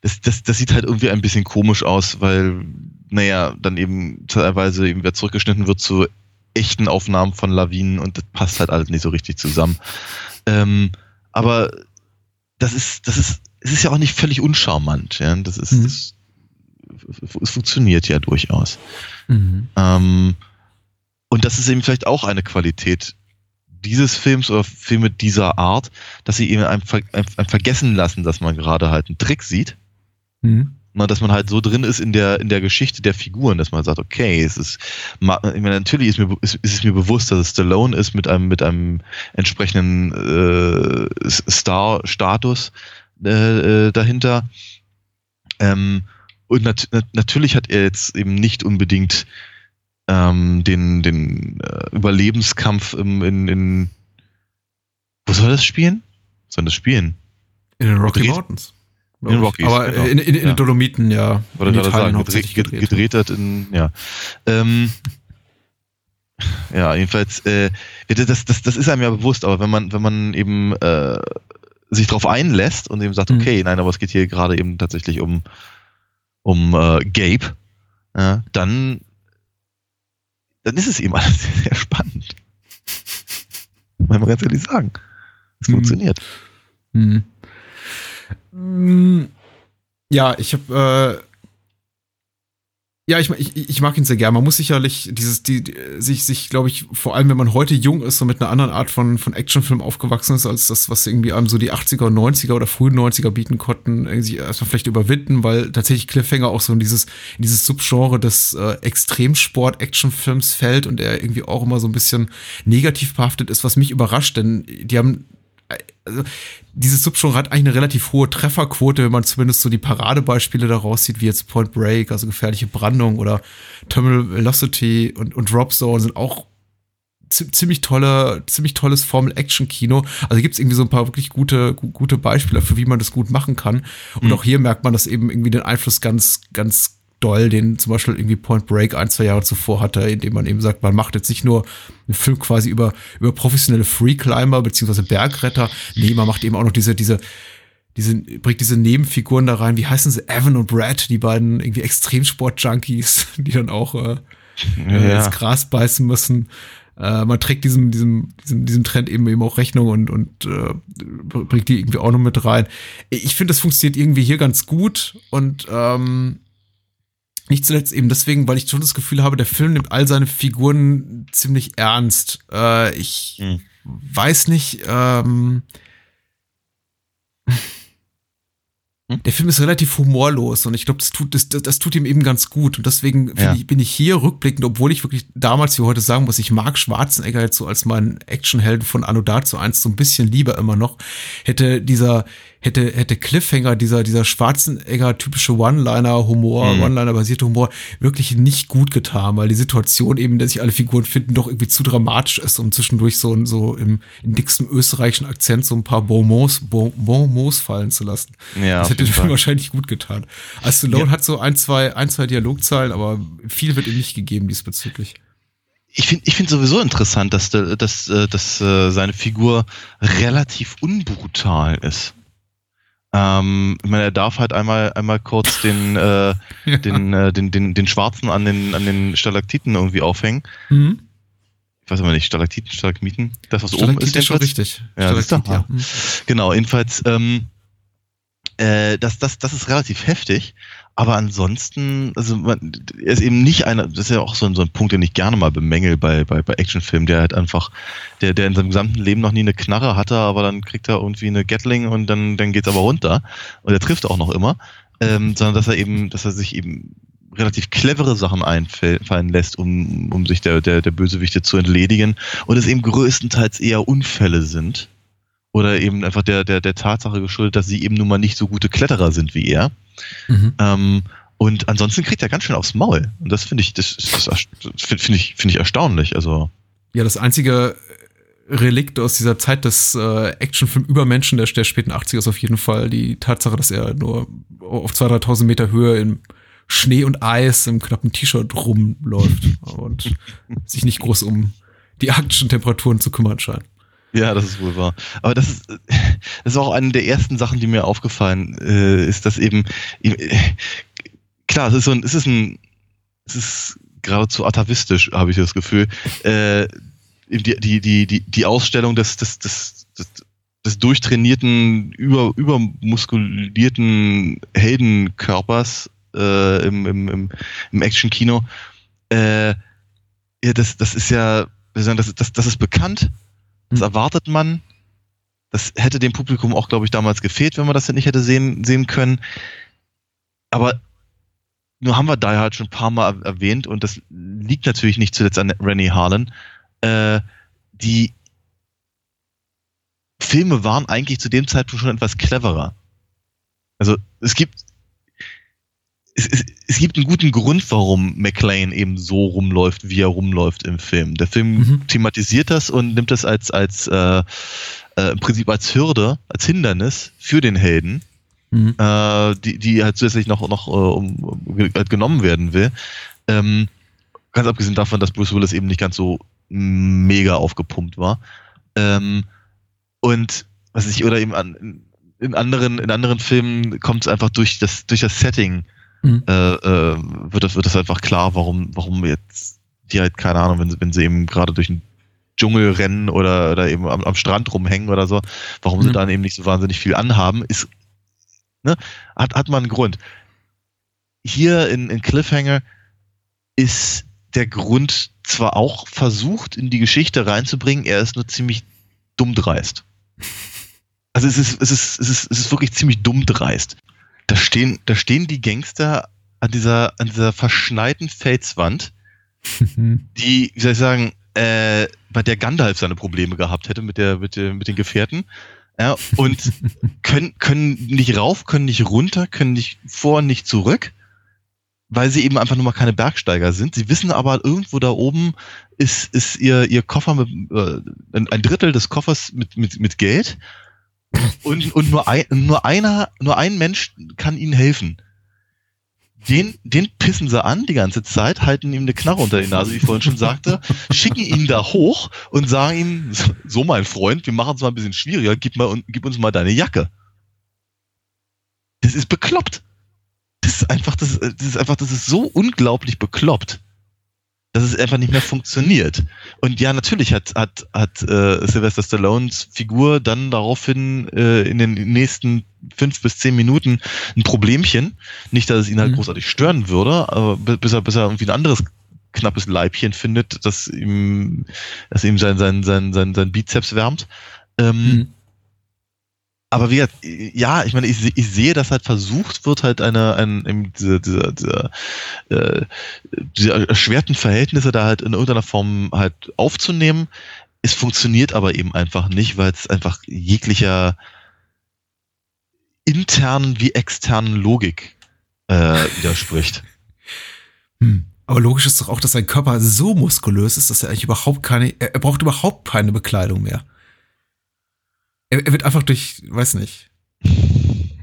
das, das, das sieht halt irgendwie ein bisschen komisch aus, weil, naja, dann eben teilweise eben wieder zurückgeschnitten wird zu echten Aufnahmen von Lawinen und das passt halt alles nicht so richtig zusammen. Ähm, aber das ist, das ist, es ist ja auch nicht völlig uncharmant, ja. Das ist, mhm. das, es funktioniert ja durchaus. Mhm. Ähm, und das ist eben vielleicht auch eine Qualität dieses Films oder Filme dieser Art, dass sie eben einem, einem vergessen lassen, dass man gerade halt einen Trick sieht. Mhm. Na, dass man halt so drin ist in der, in der Geschichte der Figuren, dass man sagt, okay, es ist, ich meine, natürlich ist, mir, ist, ist es mir bewusst, dass es Stallone ist mit einem, mit einem entsprechenden äh, Star-Status äh, äh, dahinter. Ähm, und nat natürlich hat er jetzt eben nicht unbedingt ähm, den, den äh, Überlebenskampf im, in, in. Wo soll das spielen? Soll das spielen? In den Rocky Gedreht- Mountains. In den Rockies, Aber genau. in, in, in Ja. den Dolomiten, ja. Wollte in Italien sagen, hauptsächlich gedreht, gedreht hat in, ja. Ähm, ja, jedenfalls, äh, das, das, das ist einem ja bewusst, aber wenn man, wenn man eben äh, sich darauf einlässt und eben sagt, Mhm. okay, nein, aber es geht hier gerade eben tatsächlich um, um äh, Gabe, ja, dann, dann ist es eben alles sehr, sehr spannend. Muss man ganz ehrlich sagen. Es Mhm. funktioniert. Hm. Mm, Ja, ich habe äh, ja, ich, ich, ich mag ihn sehr gern. Man muss sicherlich dieses, die, die sich, sich, glaube ich, vor allem, wenn man heute jung ist und mit einer anderen Art von, von Actionfilm aufgewachsen ist, als das, was irgendwie einem so die 80er und 90er oder frühen 90er bieten konnten, irgendwie erstmal vielleicht überwinden, weil tatsächlich Cliffhanger auch so in dieses, in dieses Subgenre des äh, Extremsport-Actionfilms fällt und er irgendwie auch immer so ein bisschen negativ behaftet ist, was mich überrascht, denn die haben also dieses Subgenre hat eigentlich eine relativ hohe Trefferquote, wenn man zumindest so die Paradebeispiele daraus sieht, wie jetzt Point Break, also gefährliche Brandung oder Terminal Velocity und, und Drop Zone sind auch zi- ziemlich tolle, ziemlich tolles Formel-Action-Kino. Also gibt es irgendwie so ein paar wirklich gute, gu- gute Beispiele für, wie man das gut machen kann. Und Mhm. auch hier merkt man, dass eben irgendwie den Einfluss ganz, ganz doll, den zum Beispiel irgendwie Point Break ein, zwei Jahre zuvor hatte, indem man eben sagt, man macht jetzt nicht nur einen Film quasi über, über professionelle Free-Climber beziehungsweise Bergretter, nee, man macht eben auch noch diese, diese, diese, bringt diese Nebenfiguren da rein, wie heißen sie, Evan und Brad, die beiden irgendwie Extremsport-Junkies, die dann auch äh, äh, ins Gras beißen müssen. Äh, man trägt diesem, diesem, diesem, diesem Trend eben eben auch Rechnung und, und äh, bringt die irgendwie auch noch mit rein. Ich finde, das funktioniert irgendwie hier ganz gut und ähm, nicht zuletzt eben deswegen, weil ich schon das Gefühl habe, der Film nimmt all seine Figuren ziemlich ernst. Äh, ich Mhm. weiß nicht, ähm, Hm? der Film ist relativ humorlos und ich glaube, das tut, das, das, tut ihm eben ganz gut. Und deswegen Ja. ich, bin ich hier rückblickend, obwohl ich wirklich damals wie heute sagen muss, ich mag Schwarzenegger jetzt so als meinen Actionhelden von Anno dazu eins so ein bisschen lieber immer noch, hätte dieser, hätte, hätte Cliffhanger, dieser, dieser Schwarzenegger typische One-Liner-Humor, Mhm. One-Liner-basierte Humor wirklich nicht gut getan, weil die Situation eben, in der sich alle Figuren finden, doch irgendwie zu dramatisch ist, um zwischendurch so, so im, in dickstem österreichischen Akzent so ein paar Bonmots, Bon- Bonmots fallen zu lassen. Ja, das hätte dem wahrscheinlich gut getan. Also Stallone Ja. hat so ein, zwei, ein, zwei Dialogzeilen, aber viel wird ihm nicht gegeben diesbezüglich. ich finde ich find sowieso interessant, dass, der- dass, äh, dass äh, seine Figur relativ unbrutal ist. Ähm, ich meine, er darf halt einmal, einmal kurz den, äh, den, äh, den, den, den Schwarzen an den, an den Stalaktiten irgendwie aufhängen. Mhm. Ich weiß aber nicht, Stalaktiten, Stalagmiten, das, was oben ist. ist schon richtig. Ja, siehst du? ja. Mhm. Genau, jedenfalls, ähm, äh, das, das, das ist relativ heftig. Aber ansonsten, also man, er ist eben nicht einer, das ist ja auch so ein, so ein Punkt, den ich gerne mal bemängel bei, bei, bei Actionfilmen, der halt einfach, der, der in seinem gesamten Leben noch nie eine Knarre hatte, aber dann kriegt er irgendwie eine Gatling und dann, dann geht's aber runter. Und er trifft auch noch immer. Ähm, sondern dass er eben, dass er sich eben relativ clevere Sachen einfallen lässt, um, um sich der, der, der Bösewichte zu entledigen. Und es eben größtenteils eher Unfälle sind. Oder eben einfach der, der, der Tatsache geschuldet, dass sie eben nun mal nicht so gute Kletterer sind wie er. Mhm. Ähm, und ansonsten kriegt er ganz schön aufs Maul. Und das finde ich, das, das, finde find ich, finde ich erstaunlich. Also, Ja, das einzige Relikt aus dieser Zeit des äh, Actionfilm-Übermenschen der, der späten 80er ist auf jeden Fall die Tatsache, dass er nur auf 2.000, 3.000 Meter Höhe im Schnee und Eis im knappen T-Shirt rumläuft und sich nicht groß um die arktischen Temperaturen zu kümmern scheint. Ja, das ist wohl wahr. Aber das ist, das ist auch eine der ersten Sachen, die mir aufgefallen äh, ist, dass eben, äh, klar, es ist so ein, es ist ein, es ist geradezu atavistisch, habe ich das Gefühl. Äh, die, die, die, die, die Ausstellung des, des, des, des, des durchtrainierten, über, übermuskulierten Heldenkörpers äh, im, im, im, im Action-Kino. Äh, ja, das, das ist ja, das, das, das ist bekannt, das Hm. erwartet man. Das hätte dem Publikum auch, glaube ich, damals gefehlt, wenn man das nicht hätte sehen, sehen können. Aber nur haben wir da halt schon ein paar Mal er- erwähnt und das liegt natürlich nicht zuletzt an Rennie Harlan. Äh, die Filme waren eigentlich zu dem Zeitpunkt schon etwas cleverer. Also es gibt es, es, es gibt einen guten Grund, warum McLean eben so rumläuft, wie er rumläuft im Film. Der Film mhm. thematisiert das und nimmt das als, als äh, äh, im Prinzip als Hürde, als Hindernis für den Helden, mhm. äh, die, die halt zusätzlich noch, noch äh, um, halt genommen werden will. Ähm, ganz abgesehen davon, dass Bruce Willis eben nicht ganz so mega aufgepumpt war. Ähm, und was ich, oder eben an, in anderen, in anderen Filmen kommt es einfach durch das, durch das Setting, mhm. äh, äh, wird, das, wird das einfach klar, warum, warum jetzt die halt, keine Ahnung, wenn, wenn sie eben gerade durch den Dschungel rennen oder, oder eben am, am Strand rumhängen oder so, warum mhm. sie dann eben nicht so wahnsinnig viel anhaben, ist, ne, hat, hat man einen Grund. Hier in, in Cliffhanger ist der Grund zwar auch versucht, in die Geschichte reinzubringen, er ist nur ziemlich dumm dreist. Also es ist, es ist, es ist, es ist wirklich ziemlich dumm dreist. Da stehen, da stehen die Gangster an dieser, an dieser verschneiten Felswand, die, wie soll ich sagen, äh, bei der Gandalf seine Probleme gehabt hätte mit der, mit, der, mit den Gefährten. Ja, und können, können nicht rauf, können nicht runter, können nicht vor, nicht zurück, weil sie eben einfach nur mal keine Bergsteiger sind. Sie wissen aber, irgendwo da oben ist, ist ihr, ihr Koffer mit, äh, ein Drittel des Koffers mit, mit, mit Geld. Und, und nur, ein, nur einer, nur ein Mensch kann ihnen helfen den, den pissen sie an die ganze Zeit, halten ihm eine Knarre unter die Nase, wie ich vorhin schon sagte, schicken ihn da hoch und sagen ihm, so mein Freund, wir machen es mal ein bisschen schwieriger, gib, mal, gib uns mal deine Jacke. Das ist bekloppt. Das ist einfach, das, das ist einfach, das ist so unglaublich bekloppt dass es einfach nicht mehr funktioniert. Und ja, natürlich hat, hat, hat äh, Sylvester Stallones Figur dann daraufhin äh, in den nächsten fünf bis zehn Minuten ein Problemchen. Nicht, dass es ihn halt mhm. großartig stören würde, aber bis er, bis er irgendwie ein anderes knappes Leibchen findet, das ihm, das ihm sein, sein, sein, sein, sein Bizeps wärmt. Ähm, mhm aber wie gesagt, ja, ich meine, ich, ich sehe, dass halt versucht wird, halt eine, ein, diese, diese, diese, äh, diese erschwerten Verhältnisse da halt in irgendeiner Form halt aufzunehmen. Es funktioniert aber eben einfach nicht, weil es einfach jeglicher internen wie externen Logik äh, widerspricht. Hm. Aber logisch ist doch auch, dass sein Körper so muskulös ist, dass er eigentlich überhaupt keine, er braucht überhaupt keine Bekleidung mehr. Er, er wird einfach durch, weiß nicht,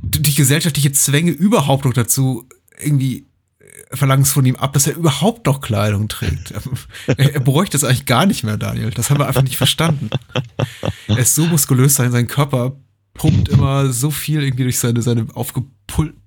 durch gesellschaftliche Zwänge überhaupt noch dazu irgendwie äh, verlangen es von ihm ab, dass er überhaupt noch Kleidung trägt. Er, er bräuchte es eigentlich gar nicht mehr, Daniel. Das haben wir einfach nicht verstanden. Er ist so muskulös, sein, sein Körper pumpt immer so viel irgendwie durch seine, seine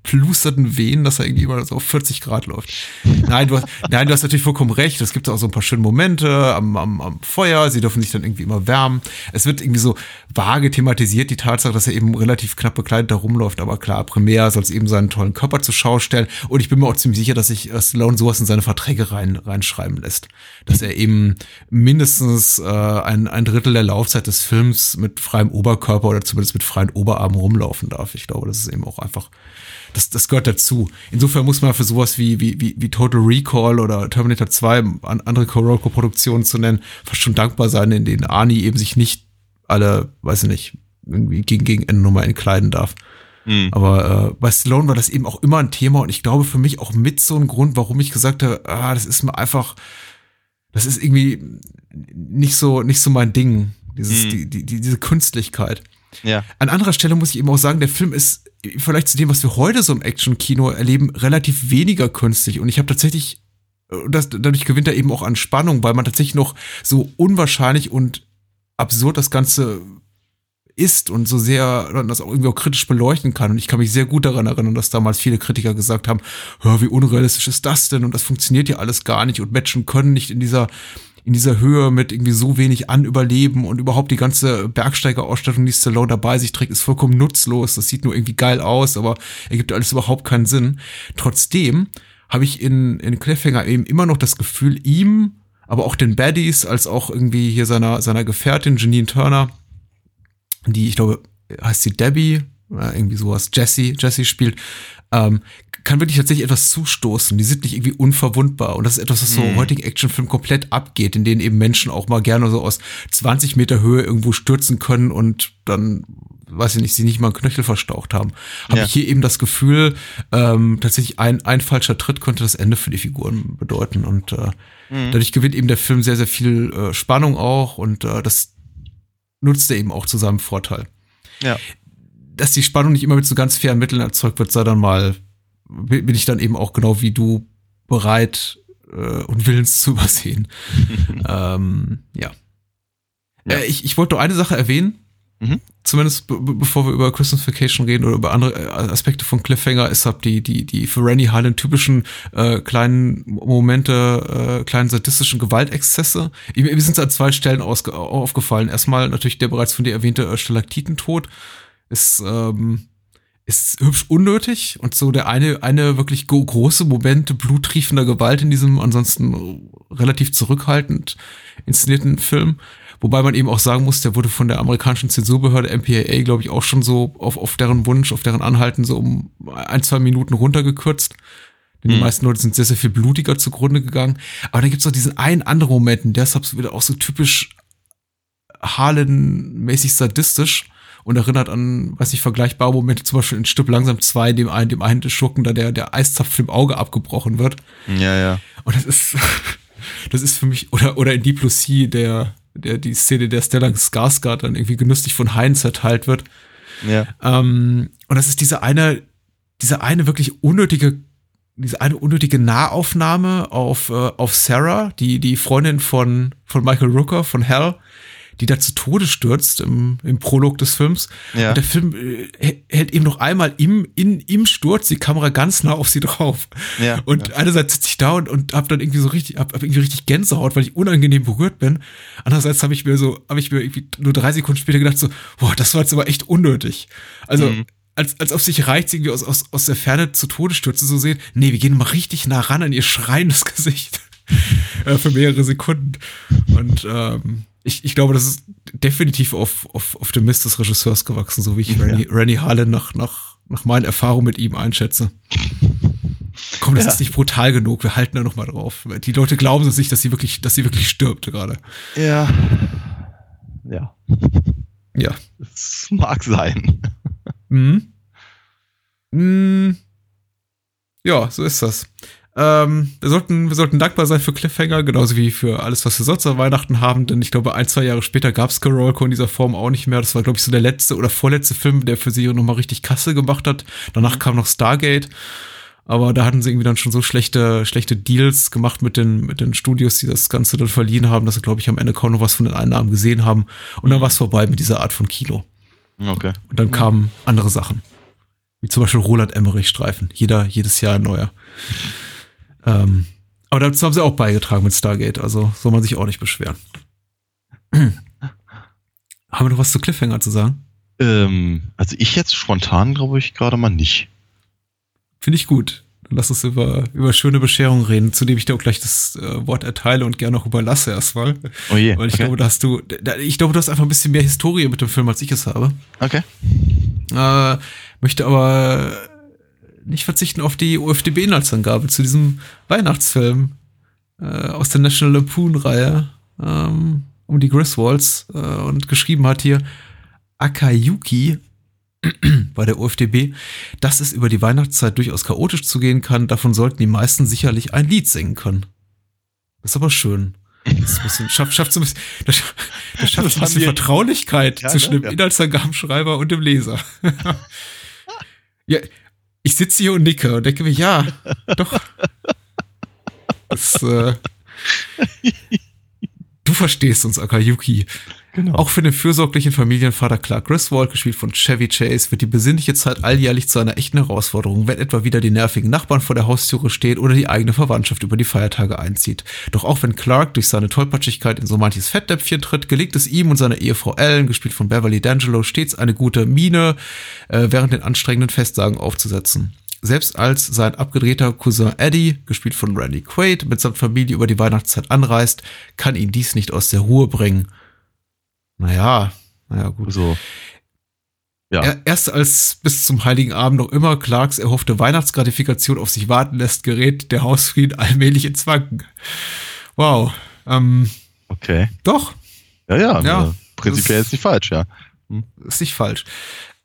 aufgeplusterten Venen, dass er irgendwie immer so auf 40 Grad läuft. Nein, du hast, nein, du hast natürlich vollkommen recht. Es gibt auch so ein paar schöne Momente am, am, am Feuer. Sie dürfen sich dann irgendwie immer wärmen. Es wird irgendwie so vage thematisiert, die Tatsache, dass er eben relativ knapp bekleidet da rumläuft. Aber klar, primär soll es eben seinen tollen Körper zur Schau stellen. Und ich bin mir auch ziemlich sicher, dass sich Sloan sowas in seine Verträge rein, reinschreiben lässt. Dass er eben mindestens äh, ein, ein Drittel der Laufzeit des Films mit freiem Oberkörper oder zumindest mit freien Oberarmen rumlaufen darf. Ich glaube, das ist eben auch einfach das, das gehört dazu. Insofern muss man für sowas wie, wie, wie, wie Total Recall oder Terminator 2, an andere Kuroko-Produktionen zu nennen, fast schon dankbar sein, in denen Arnie eben sich nicht alle, weiß ich nicht, irgendwie gegen, gegen Ende nochmal entkleiden darf. Mhm. Aber äh, bei Stallone war das eben auch immer ein Thema und ich glaube für mich auch mit so ein Grund, warum ich gesagt habe, ah, das ist mir einfach, das ist irgendwie nicht so, nicht so mein Ding, dieses, mhm. die, die, diese Künstlichkeit. Ja. An anderer Stelle muss ich eben auch sagen, der Film ist vielleicht zu dem, was wir heute so im Action-Kino erleben, relativ weniger künstlich. Und ich habe tatsächlich, äh, das, dadurch gewinnt er eben auch an Spannung, weil man tatsächlich noch so unwahrscheinlich und absurd das Ganze ist und so sehr man das auch irgendwie auch kritisch beleuchten kann. Und ich kann mich sehr gut daran erinnern, dass damals viele Kritiker gesagt haben, hör, wie unrealistisch ist das denn? Und das funktioniert ja alles gar nicht und Menschen können nicht in dieser in dieser Höhe mit irgendwie so wenig an überleben und überhaupt die ganze Bergsteigerausstattung, die Stallone dabei sich trägt, ist vollkommen nutzlos. Das sieht nur irgendwie geil aus, aber ergibt alles überhaupt keinen Sinn. Trotzdem habe ich in, in Cliffhanger eben immer noch das Gefühl, ihm, aber auch den Baddies, als auch irgendwie hier seiner, seiner Gefährtin Janine Turner, die, ich glaube, heißt sie Debbie, irgendwie sowas, Jesse, Jesse spielt, ähm, kann wirklich tatsächlich etwas zustoßen. Die sind nicht irgendwie unverwundbar. Und das ist etwas, was so mhm. heutigen Actionfilm komplett abgeht, in denen eben Menschen auch mal gerne so aus 20 Meter Höhe irgendwo stürzen können und dann weiß ich nicht, sie nicht mal einen Knöchel verstaucht haben. Habe Ja. ich hier eben das Gefühl, ähm, tatsächlich ein, ein falscher Tritt könnte das Ende für die Figuren bedeuten. Und äh, Mhm. dadurch gewinnt eben der Film sehr, sehr viel äh, Spannung auch und äh, das nutzt er eben auch zu seinem Vorteil. Ja. Dass die Spannung nicht immer mit so ganz fairen Mitteln erzeugt wird, sei dann mal, bin ich dann eben auch genau wie du bereit äh, und willens zu übersehen. ähm, ja. Ja. Äh, ich, ich wollte nur eine Sache erwähnen. Mhm. Zumindest be be- bevor wir über Christmas Vacation reden oder über andere äh, Aspekte von Cliffhanger, ist halt die, die, die für Rennie Harlan typischen äh, kleinen Momente, äh, kleinen sadistischen Gewaltexzesse. Mir mir sind an zwei Stellen aufgefallen. Erstmal natürlich der bereits von dir erwähnte äh, Stalaktitentod ist, ähm, ist hübsch unnötig und so der eine, eine wirklich große Moment bluttriefender Gewalt in diesem ansonsten relativ zurückhaltend inszenierten Film. Wobei man eben auch sagen muss, der wurde von der amerikanischen Zensurbehörde MPAA, glaube ich, auch schon so auf, auf deren Wunsch, auf deren Anhalten so um ein, zwei Minuten runtergekürzt. Denn die Hm. meisten Leute sind sehr, sehr viel blutiger zugrunde gegangen. Aber dann gibt's noch diesen einen anderen Moment, und der ist halt wieder auch so typisch Harlan-mäßig sadistisch und erinnert an, weiß nicht, vergleichbare Momente, zum Beispiel in Stück langsam zwei, dem einen, dem einen des Schurken, da der, der Eiszapf im Auge abgebrochen wird. Ja, ja. Und das ist, das ist für mich, oder, oder in Deep Blue Sea, der, der, die Szene, der Stellan Skarsgård dann irgendwie genüsslich von Haien zerteilt wird. Ja. Ähm, und das ist diese eine, diese eine wirklich unnötige, diese eine unnötige Nahaufnahme auf, äh, auf Sarah, die, die Freundin von, von Michael Rooker, von Hell, die da zu Tode stürzt im, im Prolog des Films. Ja. Und der Film äh, hält eben noch einmal im, in, im Sturz die Kamera ganz nah auf sie drauf. Ja, Und ja. einerseits sitze ich da und, und hab dann irgendwie so richtig, hab, hab irgendwie richtig Gänsehaut, weil ich unangenehm berührt bin. Andererseits habe ich mir so, habe ich mir irgendwie nur drei Sekunden später gedacht so, boah, das war jetzt aber echt unnötig. Also, Mhm. als, als ob sich reicht, irgendwie aus, aus, aus der Ferne zu Tode stürzen zu sehen. Nee, wir gehen mal richtig nah ran an ihr schreiendes Gesicht. äh, für mehrere Sekunden. Und ähm, ich, ich glaube, das ist definitiv auf, auf, auf dem Mist des Regisseurs gewachsen, so wie ich Ja. Rennie, Rennie Harlan nach, nach, nach meinen Erfahrungen mit ihm einschätze. Komm, das Ja. ist nicht brutal genug. Wir halten da noch mal drauf. Die Leute glauben es nicht, dass sie wirklich, dass sie wirklich stirbt gerade. Ja. Ja. Ja. Es mag sein. Mhm. Mhm. Ja, so ist das. Ähm, wir, sollten, wir sollten dankbar sein für Cliffhanger, genauso wie für alles, was wir sonst an Weihnachten haben, denn ich glaube, ein, zwei Jahre später gab es Carolco in dieser Form auch nicht mehr. Das war, glaube ich, so der letzte oder vorletzte Film, der für sie nochmal richtig Kasse gemacht hat. Danach kam noch Stargate. Aber da hatten sie irgendwie dann schon so schlechte, schlechte Deals gemacht mit den, mit den Studios, die das Ganze dann verliehen haben, dass sie, glaube ich, am Ende kaum noch was von den Einnahmen gesehen haben. Und dann war es vorbei mit dieser Art von Kino. Okay. Und dann kamen andere Sachen. Wie zum Beispiel Roland Emmerich Streifen. Jeder, jedes Jahr ein neuer. Ähm, aber dazu haben sie auch beigetragen mit Stargate, also soll man sich auch nicht beschweren. haben wir noch was zu Cliffhanger zu sagen? Ähm, also ich jetzt spontan glaube ich gerade mal nicht. Finde ich gut. Dann lass uns über, über schöne Bescherung reden, zu dem ich dir auch gleich das äh, Wort erteile und gerne auch überlasse erstmal. Oh je. Weil ich okay. glaube, da hast du, da, ich glaube, du hast einfach ein bisschen mehr Historie mit dem Film, als ich es habe. okay. Äh, möchte aber nicht verzichten auf die UFDB-Inhaltsangabe zu diesem Weihnachtsfilm äh, aus der National Lampoon-Reihe ähm, um die Griswolds äh, und geschrieben hat hier Akayuki bei der UFDB, dass es über die Weihnachtszeit durchaus chaotisch zugehen kann. Davon sollten die meisten sicherlich ein Lied singen können. Das ist aber schön. Das ist ein bisschen, schafft, schafft so ein bisschen, das, das schafft Das ein bisschen Vertraulichkeit Ja, zwischen ne? dem Ja. Inhaltsangabenschreiber und dem Leser. ja, ich sitze hier und nicke und denke mir, ja, doch. Das, äh, du verstehst uns, Akayuki. Genau. Auch für den fürsorglichen Familienvater Clark Griswold, gespielt von Chevy Chase, wird die besinnliche Zeit alljährlich zu einer echten Herausforderung, wenn etwa wieder die nervigen Nachbarn vor der Haustüre stehen oder die eigene Verwandtschaft über die Feiertage einzieht. Doch auch wenn Clark durch seine Tollpatschigkeit in so manches Fettnäpfchen tritt, gelingt es ihm und seiner Ehefrau Ellen, gespielt von Beverly D'Angelo, stets eine gute Miene äh, während den anstrengenden Festsagen aufzusetzen. Selbst als sein abgedrehter Cousin Eddie, gespielt von Randy Quaid, mitsamt Familie über die Weihnachtszeit anreist, kann ihn dies nicht aus der Ruhe bringen. Naja, naja, gut. so. Ja. Er, erst als bis zum Heiligen Abend noch immer Clarks erhoffte Weihnachtsgratifikation auf sich warten lässt, gerät der Hausfrieden allmählich ins Wanken. Wow. Ähm, Okay. doch. Ja, ja. Ja. äh, Prinzipiell ist nicht falsch, ja. hm. ist nicht falsch.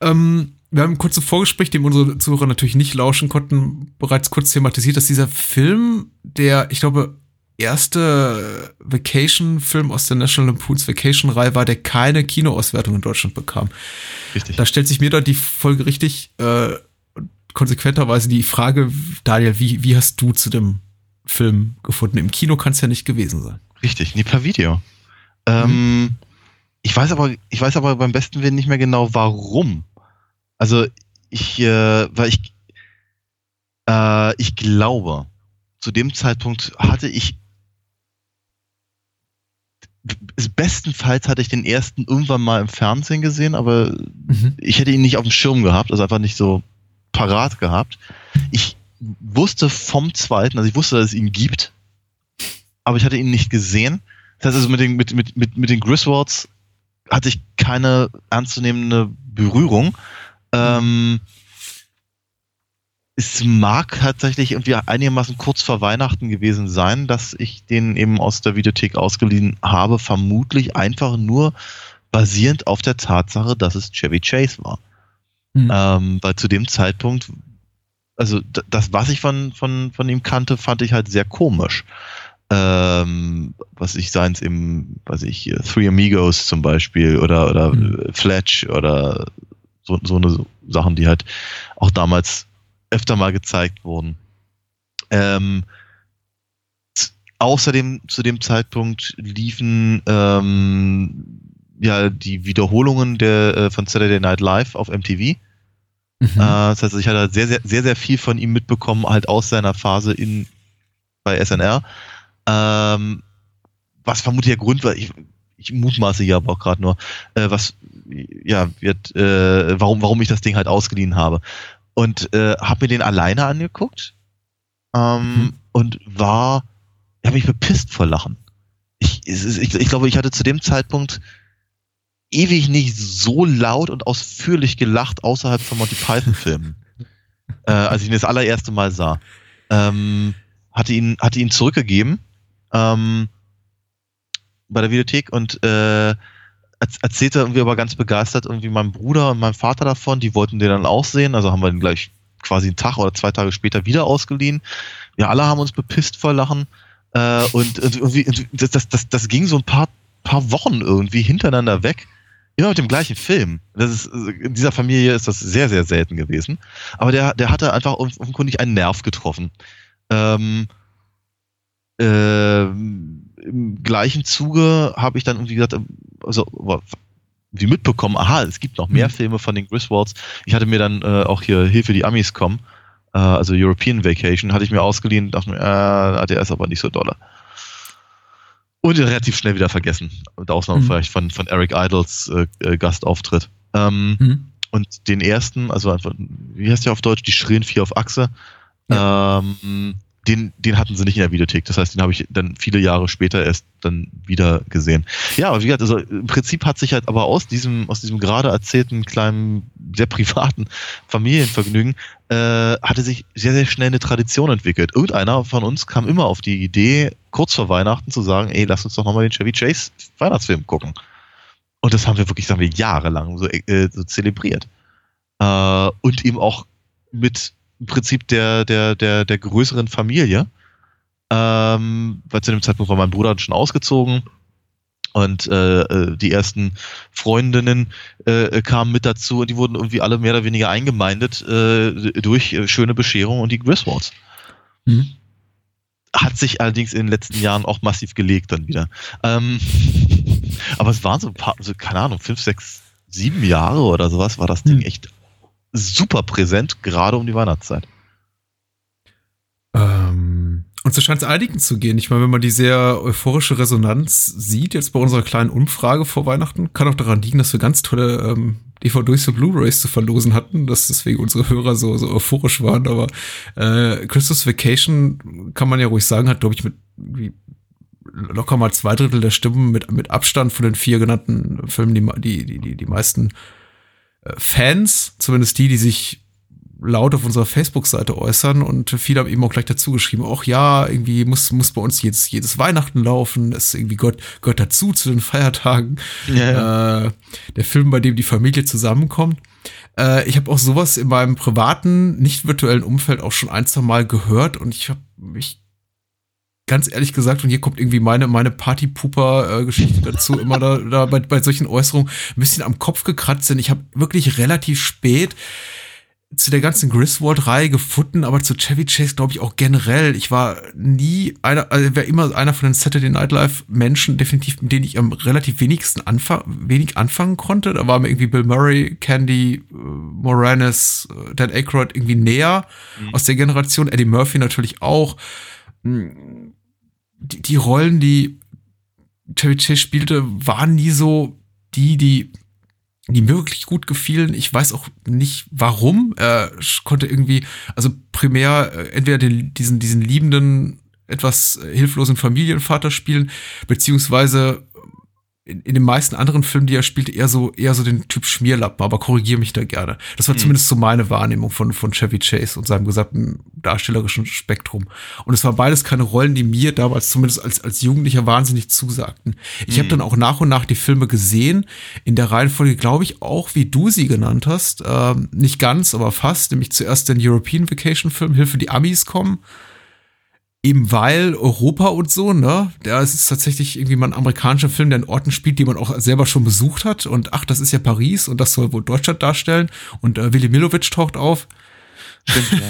Ähm, wir haben ein kurzes Vorgespräch, dem unsere Zuhörer natürlich nicht lauschen konnten, bereits kurz thematisiert, dass dieser Film, der, ich glaube, erste Vacation-Film aus der National Lampoons Vacation-Reihe war, der keine Kinoauswertung in Deutschland bekam. Richtig. Da stellt sich mir da die Folge richtig äh, konsequenterweise die Frage, Daniel, wie, wie hast du zu dem Film gefunden? Im Kino kann es ja nicht gewesen sein. Richtig, nie per Video. Ähm, mhm. ich weiß aber, ich weiß aber beim besten Willen nicht mehr genau, warum. Also ich, äh, weil ich, äh, ich glaube, zu dem Zeitpunkt hatte ich bestenfalls hatte ich den ersten irgendwann mal im Fernsehen gesehen, aber mhm. ich hätte ihn nicht auf dem Schirm gehabt, also einfach nicht so parat gehabt. Ich wusste vom zweiten, also ich wusste, dass es ihn gibt, aber ich hatte ihn nicht gesehen. Das heißt also mit den, mit, mit, mit, mit den Griswolds hatte ich keine ernstzunehmende Berührung. Ähm, es mag tatsächlich irgendwie einigermaßen kurz vor Weihnachten gewesen sein, dass ich den eben aus der Videothek ausgeliehen habe, vermutlich einfach nur basierend auf der Tatsache, dass es Chevy Chase war. Mhm. Ähm, weil zu dem Zeitpunkt, also das, was ich von, von, von ihm kannte, fand ich halt sehr komisch. Ähm, was ich seins im, was ich, Three Amigos zum Beispiel oder, oder mhm. Fletch oder so, so eine Sachen, die halt auch damals öfter mal gezeigt wurden. Ähm, außerdem zu dem Zeitpunkt liefen ähm, ja die Wiederholungen der äh, von Saturday Night Live auf MTV. Mhm. Äh, das heißt, ich hatte sehr, sehr, sehr, sehr viel von ihm mitbekommen, halt aus seiner Phase in bei SNR. Ähm, was vermutlich der Grund war, ich, ich mutmaße ja aber auch gerade nur, äh, was ja wird, äh, warum, warum ich das Ding halt ausgeliehen habe und äh, habe mir den alleine angeguckt ähm, mhm. und war, habe mich bepisst vor Lachen. Ich, ich, ich glaube, ich hatte zu dem Zeitpunkt ewig nicht so laut und ausführlich gelacht außerhalb von Monty Python Filmen, äh, als ich ihn das allererste Mal sah. Ähm, hatte ihn hatte ihn zurückgegeben ähm, bei der Videothek und äh, erzählte irgendwie aber ganz begeistert irgendwie meinem Bruder und meinem Vater davon, die wollten den dann auch sehen, also haben wir den gleich quasi einen Tag oder zwei Tage später wieder ausgeliehen. Wir alle haben uns bepisst vor Lachen äh, und, und irgendwie, das, das, das, das ging so ein paar, paar Wochen irgendwie hintereinander weg. Immer mit dem gleichen Film. Das ist, in dieser Familie ist das sehr, sehr selten gewesen. Aber der, der hatte einfach offenkundig einen Nerv getroffen. Ähm, äh, Im gleichen Zuge habe ich dann irgendwie gesagt, also wie mitbekommen, aha, es gibt noch mehr mhm. Filme von den Griswolds. Ich hatte mir dann äh, auch hier Hilfe die Amis kommen, äh, also European Vacation, hatte ich mir ausgeliehen, dachte mir, äh, der ist aber nicht so dolle. Und relativ schnell wieder vergessen. Mit Ausnahme mhm. vielleicht von, von Eric Idles äh, äh, Gastauftritt. Ähm, mhm. Und den ersten, also einfach, wie heißt der auf Deutsch? Die Schrillen vier auf Achse. Ja. Ähm, den, den hatten sie nicht in der Videothek. Das heißt, den habe ich dann viele Jahre später erst dann wieder gesehen. Ja, aber wie gesagt, also im Prinzip hat sich halt aber aus diesem, aus diesem gerade erzählten kleinen, sehr privaten Familienvergnügen, äh, hatte sich sehr, sehr schnell eine Tradition entwickelt. Irgendeiner von uns kam immer auf die Idee, kurz vor Weihnachten zu sagen, ey, lass uns doch nochmal den Chevy Chase Weihnachtsfilm gucken. Und das haben wir wirklich, sagen wir, jahrelang so, äh, so zelebriert. Äh, und eben auch mit im Prinzip der, der, der, der größeren Familie. Ähm, weil zu dem Zeitpunkt war mein Bruder schon ausgezogen und äh, äh, die ersten Freundinnen äh, kamen mit dazu und die wurden irgendwie alle mehr oder weniger eingemeindet äh, durch äh, schöne Bescherung und die Griswolds. Mhm. Hat sich allerdings in den letzten Jahren auch massiv gelegt dann wieder. Ähm, aber es waren so ein paar, so, keine Ahnung, fünf, sechs, sieben Jahre oder sowas war das Ding mhm. echt super präsent, gerade um die Weihnachtszeit. Ähm, und so scheint es einigen zu gehen. Ich meine, wenn man die sehr euphorische Resonanz sieht, jetzt bei unserer kleinen Umfrage vor Weihnachten, kann auch daran liegen, dass wir ganz tolle ähm, DVDs für Blu-rays zu verlosen hatten, dass deswegen unsere Hörer so, so euphorisch waren. Aber äh, Christmas Vacation, kann man ja ruhig sagen, hat, glaube ich, mit wie, locker mal zwei Drittel der Stimmen mit, mit Abstand von den vier genannten Filmen die, die, die, die meisten Fans, zumindest die, die sich laut auf unserer Facebook-Seite äußern und viele haben eben auch gleich dazu geschrieben, auch ja, irgendwie muss, muss bei uns jedes, jedes Weihnachten laufen, das ist irgendwie Gott, gehört dazu zu den Feiertagen. Ja. Äh, der Film, bei dem die Familie zusammenkommt. Äh, ich habe auch sowas in meinem privaten, nicht virtuellen Umfeld auch schon ein, zwei Mal gehört und ich habe mich ganz ehrlich gesagt, und hier kommt irgendwie meine, meine Partypooper-Geschichte dazu, immer da, da bei, bei solchen Äußerungen ein bisschen am Kopf gekratzt sind. Ich habe wirklich relativ spät zu der ganzen Griswold-Reihe gefunden, aber zu Chevy Chase glaube ich auch generell. Ich war nie einer, also wäre immer einer von den Saturday Night Live Menschen, definitiv, mit denen ich am relativ wenigsten anfang, wenig anfangen konnte. Da war mir irgendwie Bill Murray, Candy, äh, Moranis, äh, Dan Aykroyd irgendwie näher mhm. aus der Generation. Eddie Murphy natürlich auch. Die, die Rollen, die Chevy Chase spielte, waren nie so die, die die mir wirklich gut gefielen. Ich weiß auch nicht warum. Er konnte irgendwie, also primär äh, entweder den, diesen, diesen liebenden, etwas äh, hilflosen Familienvater spielen, beziehungsweise in, in den meisten anderen Filmen, die er spielte, eher so, eher so den Typ Schmierlappen, aber korrigiere mich da gerne. Das war mhm. zumindest so meine Wahrnehmung von, von Chevy Chase und seinem gesamten darstellerischen Spektrum. Und es war beides keine Rollen, die mir damals zumindest als, als Jugendlicher wahnsinnig zusagten. Ich mhm. habe dann auch nach und nach die Filme gesehen, in der Reihenfolge, glaube ich, auch wie du sie genannt hast. Ähm, nicht ganz, aber fast, nämlich zuerst den European Vacation Film, Hilfe die Amis kommen eben weil Europa und so, ne, der ist tatsächlich irgendwie mal ein amerikanischer Film, der in Orten spielt, die man auch selber schon besucht hat. Und ach, das ist ja Paris und das soll wohl Deutschland darstellen. Und äh, Willy Milovic taucht auf. Stimmt,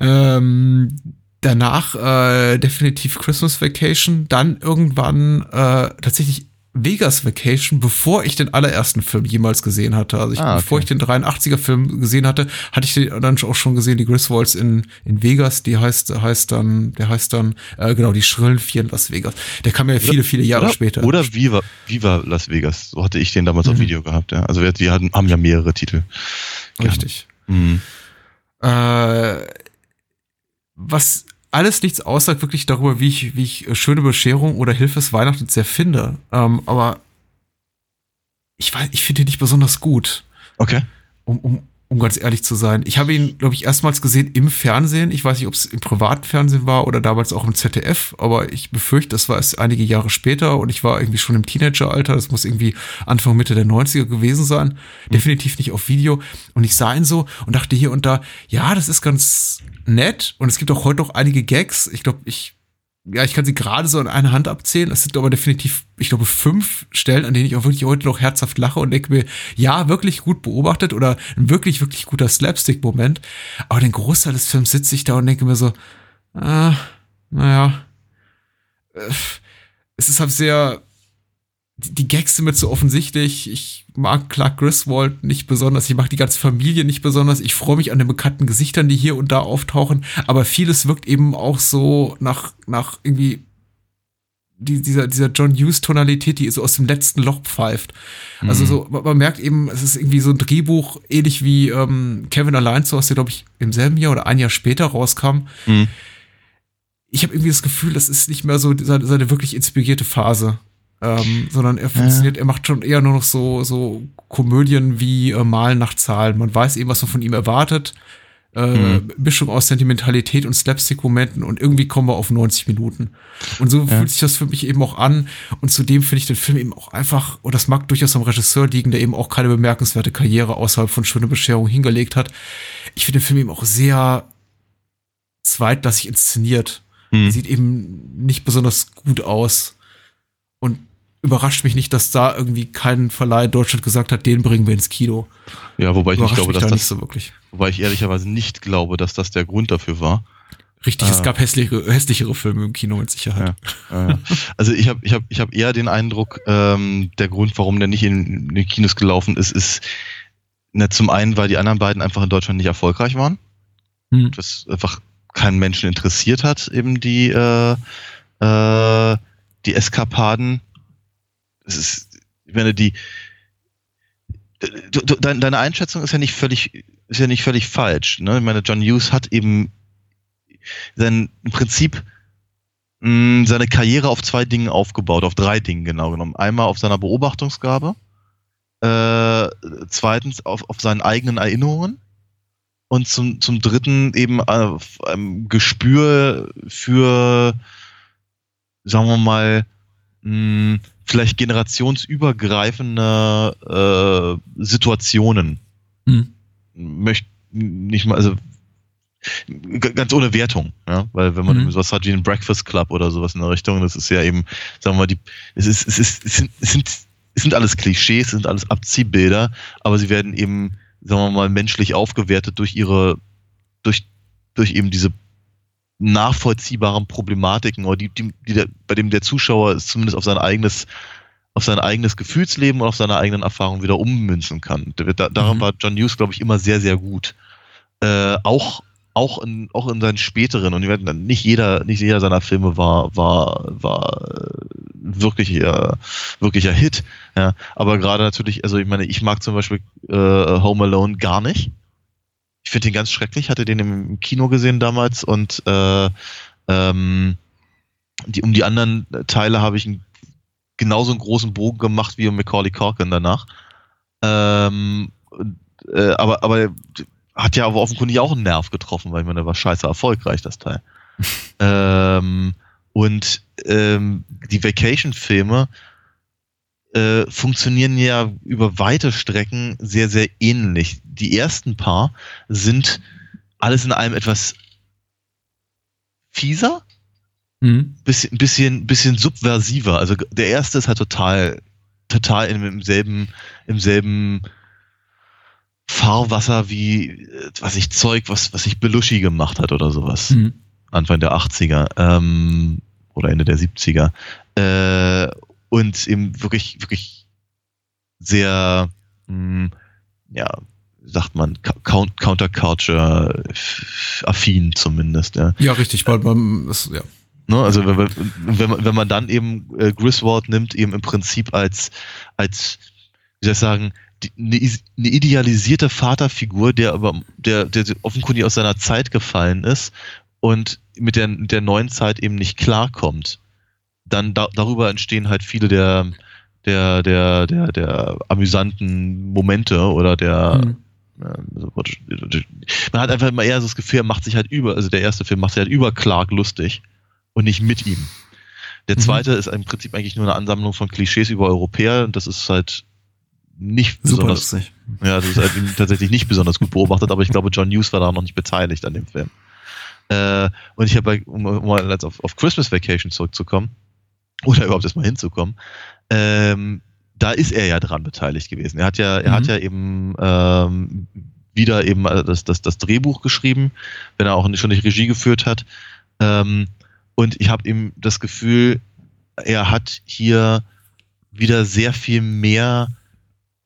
ja. ähm, danach äh, definitiv Christmas Vacation, dann irgendwann äh, tatsächlich Vegas Vacation, bevor ich den allerersten Film jemals gesehen hatte. Also ich, ah, okay. bevor ich den 83er Film gesehen hatte, hatte ich den dann auch schon gesehen, die Griswolds in, in Vegas, die heißt, heißt dann, der heißt dann, äh, genau, die schrillen Vier in Las Vegas. Der kam ja viele, viele Jahre oder, später. Oder Viva, Viva Las Vegas. So hatte ich den damals mhm. auf Video gehabt, ja. Also wir, wir hatten, haben ja mehrere Titel. Richtig. Mhm. Äh, was alles nichts aussagt wirklich darüber, wie ich, wie ich äh, schöne Bescherung oder Hilfes Weihnachten sehr finde. Ähm, aber ich weiß, ich finde ihn nicht besonders gut. Okay. Um, um, um ganz ehrlich zu sein. Ich habe ihn, glaube ich, erstmals gesehen im Fernsehen. Ich weiß nicht, ob es im privaten Fernsehen war oder damals auch im ZDF, aber ich befürchte, das war es einige Jahre später und ich war irgendwie schon im Teenageralter. Das muss irgendwie Anfang, Mitte der 90er gewesen sein. Mhm. Definitiv nicht auf Video. Und ich sah ihn so und dachte hier und da, ja, das ist ganz nett. Und es gibt auch heute noch einige Gags. Ich glaube, ich ja, ich kann sie gerade so an einer Hand abzählen. Es sind aber definitiv, ich glaube, fünf Stellen, an denen ich auch wirklich heute noch herzhaft lache und denke mir, ja, wirklich gut beobachtet oder ein wirklich, wirklich guter Slapstick-Moment. Aber den Großteil des Films sitze ich da und denke mir so, ah, naja, äh, es ist halt sehr, die Gags sind mir zu offensichtlich. Ich mag Clark Griswold nicht besonders. Ich mag die ganze Familie nicht besonders. Ich freue mich an den bekannten Gesichtern, die hier und da auftauchen. Aber vieles wirkt eben auch so nach, nach irgendwie die, dieser, dieser John Hughes-Tonalität, die so aus dem letzten Loch pfeift. Also mhm. so, man merkt eben, es ist irgendwie so ein Drehbuch, ähnlich wie ähm, Kevin Allein zu Hause, der, glaube ich, im selben Jahr oder ein Jahr später rauskam. Mhm. Ich habe irgendwie das Gefühl, das ist nicht mehr so seine, seine wirklich inspirierte Phase ähm, sondern er funktioniert, ja. er macht schon eher nur noch so, so Komödien wie äh, Malen nach Zahlen. Man weiß eben, was man von ihm erwartet. Äh, mhm. Mischung aus Sentimentalität und Slapstick-Momenten und irgendwie kommen wir auf 90 Minuten. Und so ja. fühlt sich das für mich eben auch an. Und zudem finde ich den Film eben auch einfach, und das mag durchaus am Regisseur liegen, der eben auch keine bemerkenswerte Karriere außerhalb von Schöne Bescherung hingelegt hat. Ich finde den Film eben auch sehr zweitklassig inszeniert. Mhm. Sieht eben nicht besonders gut aus. Überrascht mich nicht, dass da irgendwie kein Verleih in Deutschland gesagt hat, den bringen wir ins Kino. Ja, wobei ich nicht glaube, dass da das, so wobei ich ehrlicherweise nicht glaube, dass das der Grund dafür war. Richtig, äh, es gab hässliche, hässlichere Filme im Kino mit Sicherheit. Ja, äh, also ich habe ich hab, ich hab eher den Eindruck, ähm, der Grund, warum der nicht in, in die Kinos gelaufen ist, ist ne, zum einen, weil die anderen beiden einfach in Deutschland nicht erfolgreich waren. Hm. Das einfach keinen Menschen interessiert hat, eben die äh, äh, die Eskapaden. Es ist, ich meine, die, du, du, deine Einschätzung ist ja nicht völlig, ist ja nicht völlig falsch. Ne? Ich meine, John Hughes hat eben sein, im Prinzip mh, mm, seine Karriere auf zwei Dingen aufgebaut, auf drei Dingen genau genommen. Einmal auf seiner Beobachtungsgabe, äh, zweitens auf, auf seinen eigenen Erinnerungen und zum, zum dritten eben äh, ein Gespür für, sagen wir mal, mh, vielleicht generationsübergreifende äh, Situationen. Hm. Möchte nicht mal, also ganz ohne Wertung, ja, weil wenn man mhm. sowas hat wie ein Breakfast Club oder sowas in der Richtung, das ist ja eben, sagen wir mal, die, es ist, es ist, es sind, es sind, es sind alles Klischees, es sind alles Abziehbilder, aber sie werden eben, sagen wir mal, menschlich aufgewertet durch ihre, durch, durch eben diese nachvollziehbaren Problematiken oder die, die, die der, bei dem der Zuschauer es zumindest auf sein eigenes auf sein eigenes Gefühlsleben und auf seine eigenen Erfahrungen wieder ummünzen kann. Da, daran mhm. war John Hughes, glaube ich, immer sehr, sehr gut. Äh, auch auch in, auch in seinen späteren und nicht jeder, nicht jeder seiner Filme war, war, war wirklich, äh, wirklicher Hit. Ja. Aber gerade natürlich, also ich meine, ich mag zum Beispiel äh, Home Alone gar nicht. Ich finde den ganz schrecklich, hatte den im Kino gesehen damals und äh, ähm, die, um die anderen Teile habe ich einen, genauso einen großen Bogen gemacht wie um Macaulay Corkin danach. Ähm, äh, aber, aber hat ja aber offenkundig auch einen Nerv getroffen, weil ich meine, der war scheiße erfolgreich, das Teil. ähm, und ähm, die Vacation-Filme äh, funktionieren ja über weite Strecken sehr, sehr ähnlich. Die ersten paar sind alles in allem etwas fieser, mhm. bisschen, bisschen, bisschen subversiver. Also der erste ist halt total, total im, im selben, im selben Fahrwasser wie, äh, was ich Zeug, was, was sich Belushi gemacht hat oder sowas. Mhm. Anfang der 80er ähm, oder Ende der 70er. Äh, und eben wirklich, wirklich sehr, mh, hm, ja, sagt man, Counterculture-affin zumindest. Ja, ja richtig, weil man, ist, ja. Ne, also wenn, man, wenn man dann eben äh, Griswold nimmt, eben im Prinzip als, als, wie soll ich sagen, eine, eine idealisierte Vaterfigur, der aber, der, der offenkundig aus seiner Zeit gefallen ist und mit der, der neuen Zeit eben nicht klarkommt. Dann da, darüber entstehen halt viele der, der, der, der, der amüsanten Momente oder der, hm. man hat einfach immer eher so das Gefühl, macht sich halt über, also der erste Film macht sich halt über Clark lustig und nicht mit ihm. Der mhm. zweite mhm. ist im Prinzip eigentlich nur eine Ansammlung von Klischees über Europäer und das ist halt nicht Super besonders. Lustig. Ja, das ist halt tatsächlich nicht besonders gut beobachtet, aber ich glaube, John Hughes war da noch nicht beteiligt an dem Film. Äh, und ich habe, um, um mal jetzt auf, auf Christmas Vacation zurückzukommen, oder überhaupt erstmal hinzukommen, ähm, da ist er ja dran beteiligt gewesen. Er hat ja, er mhm. hat ja eben ähm, wieder eben das, das, das Drehbuch geschrieben, wenn er auch schon nicht Regie geführt hat. Ähm, und ich habe ihm das Gefühl, er hat hier wieder sehr viel mehr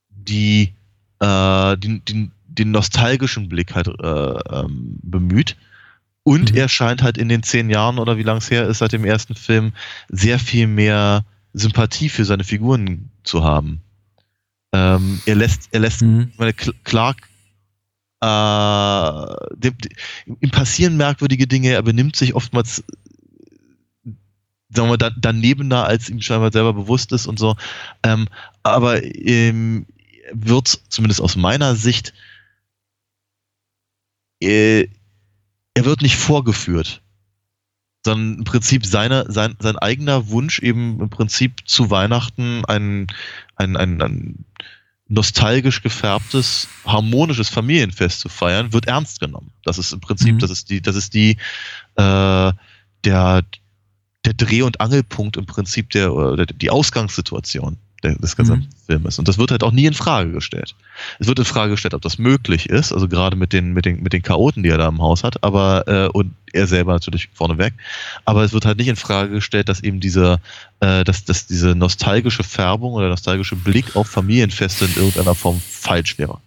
die, äh, den, den, den nostalgischen Blick halt äh, ähm, bemüht. Und mhm. er scheint halt in den zehn Jahren oder wie lange es her ist seit dem ersten Film sehr viel mehr Sympathie für seine Figuren zu haben. Ähm, er lässt, er lässt, mhm. meine, Clark, äh, dem, dem, ihm passieren merkwürdige Dinge, er benimmt sich oftmals sagen wir, da, danebener, als ihm scheinbar selber bewusst ist und so. Ähm, aber ähm, wird, zumindest aus meiner Sicht, äh, er wird nicht vorgeführt, sondern im Prinzip seine, sein, sein eigener Wunsch, eben im Prinzip zu Weihnachten ein, ein, ein, ein nostalgisch gefärbtes, harmonisches Familienfest zu feiern, wird ernst genommen. Das ist im Prinzip, mhm. das ist die, das ist die, äh, der, der Dreh- und Angelpunkt im Prinzip der, oder die Ausgangssituation des gesamten mhm. Filmes. Und das wird halt auch nie in Frage gestellt. Es wird in Frage gestellt, ob das möglich ist, also gerade mit den, mit den, mit den Chaoten, die er da im Haus hat, aber, äh, und er selber natürlich vorneweg. Aber es wird halt nicht in Frage gestellt, dass eben diese, äh, dass, dass diese nostalgische Färbung oder nostalgische Blick auf Familienfeste in irgendeiner Form falsch wäre.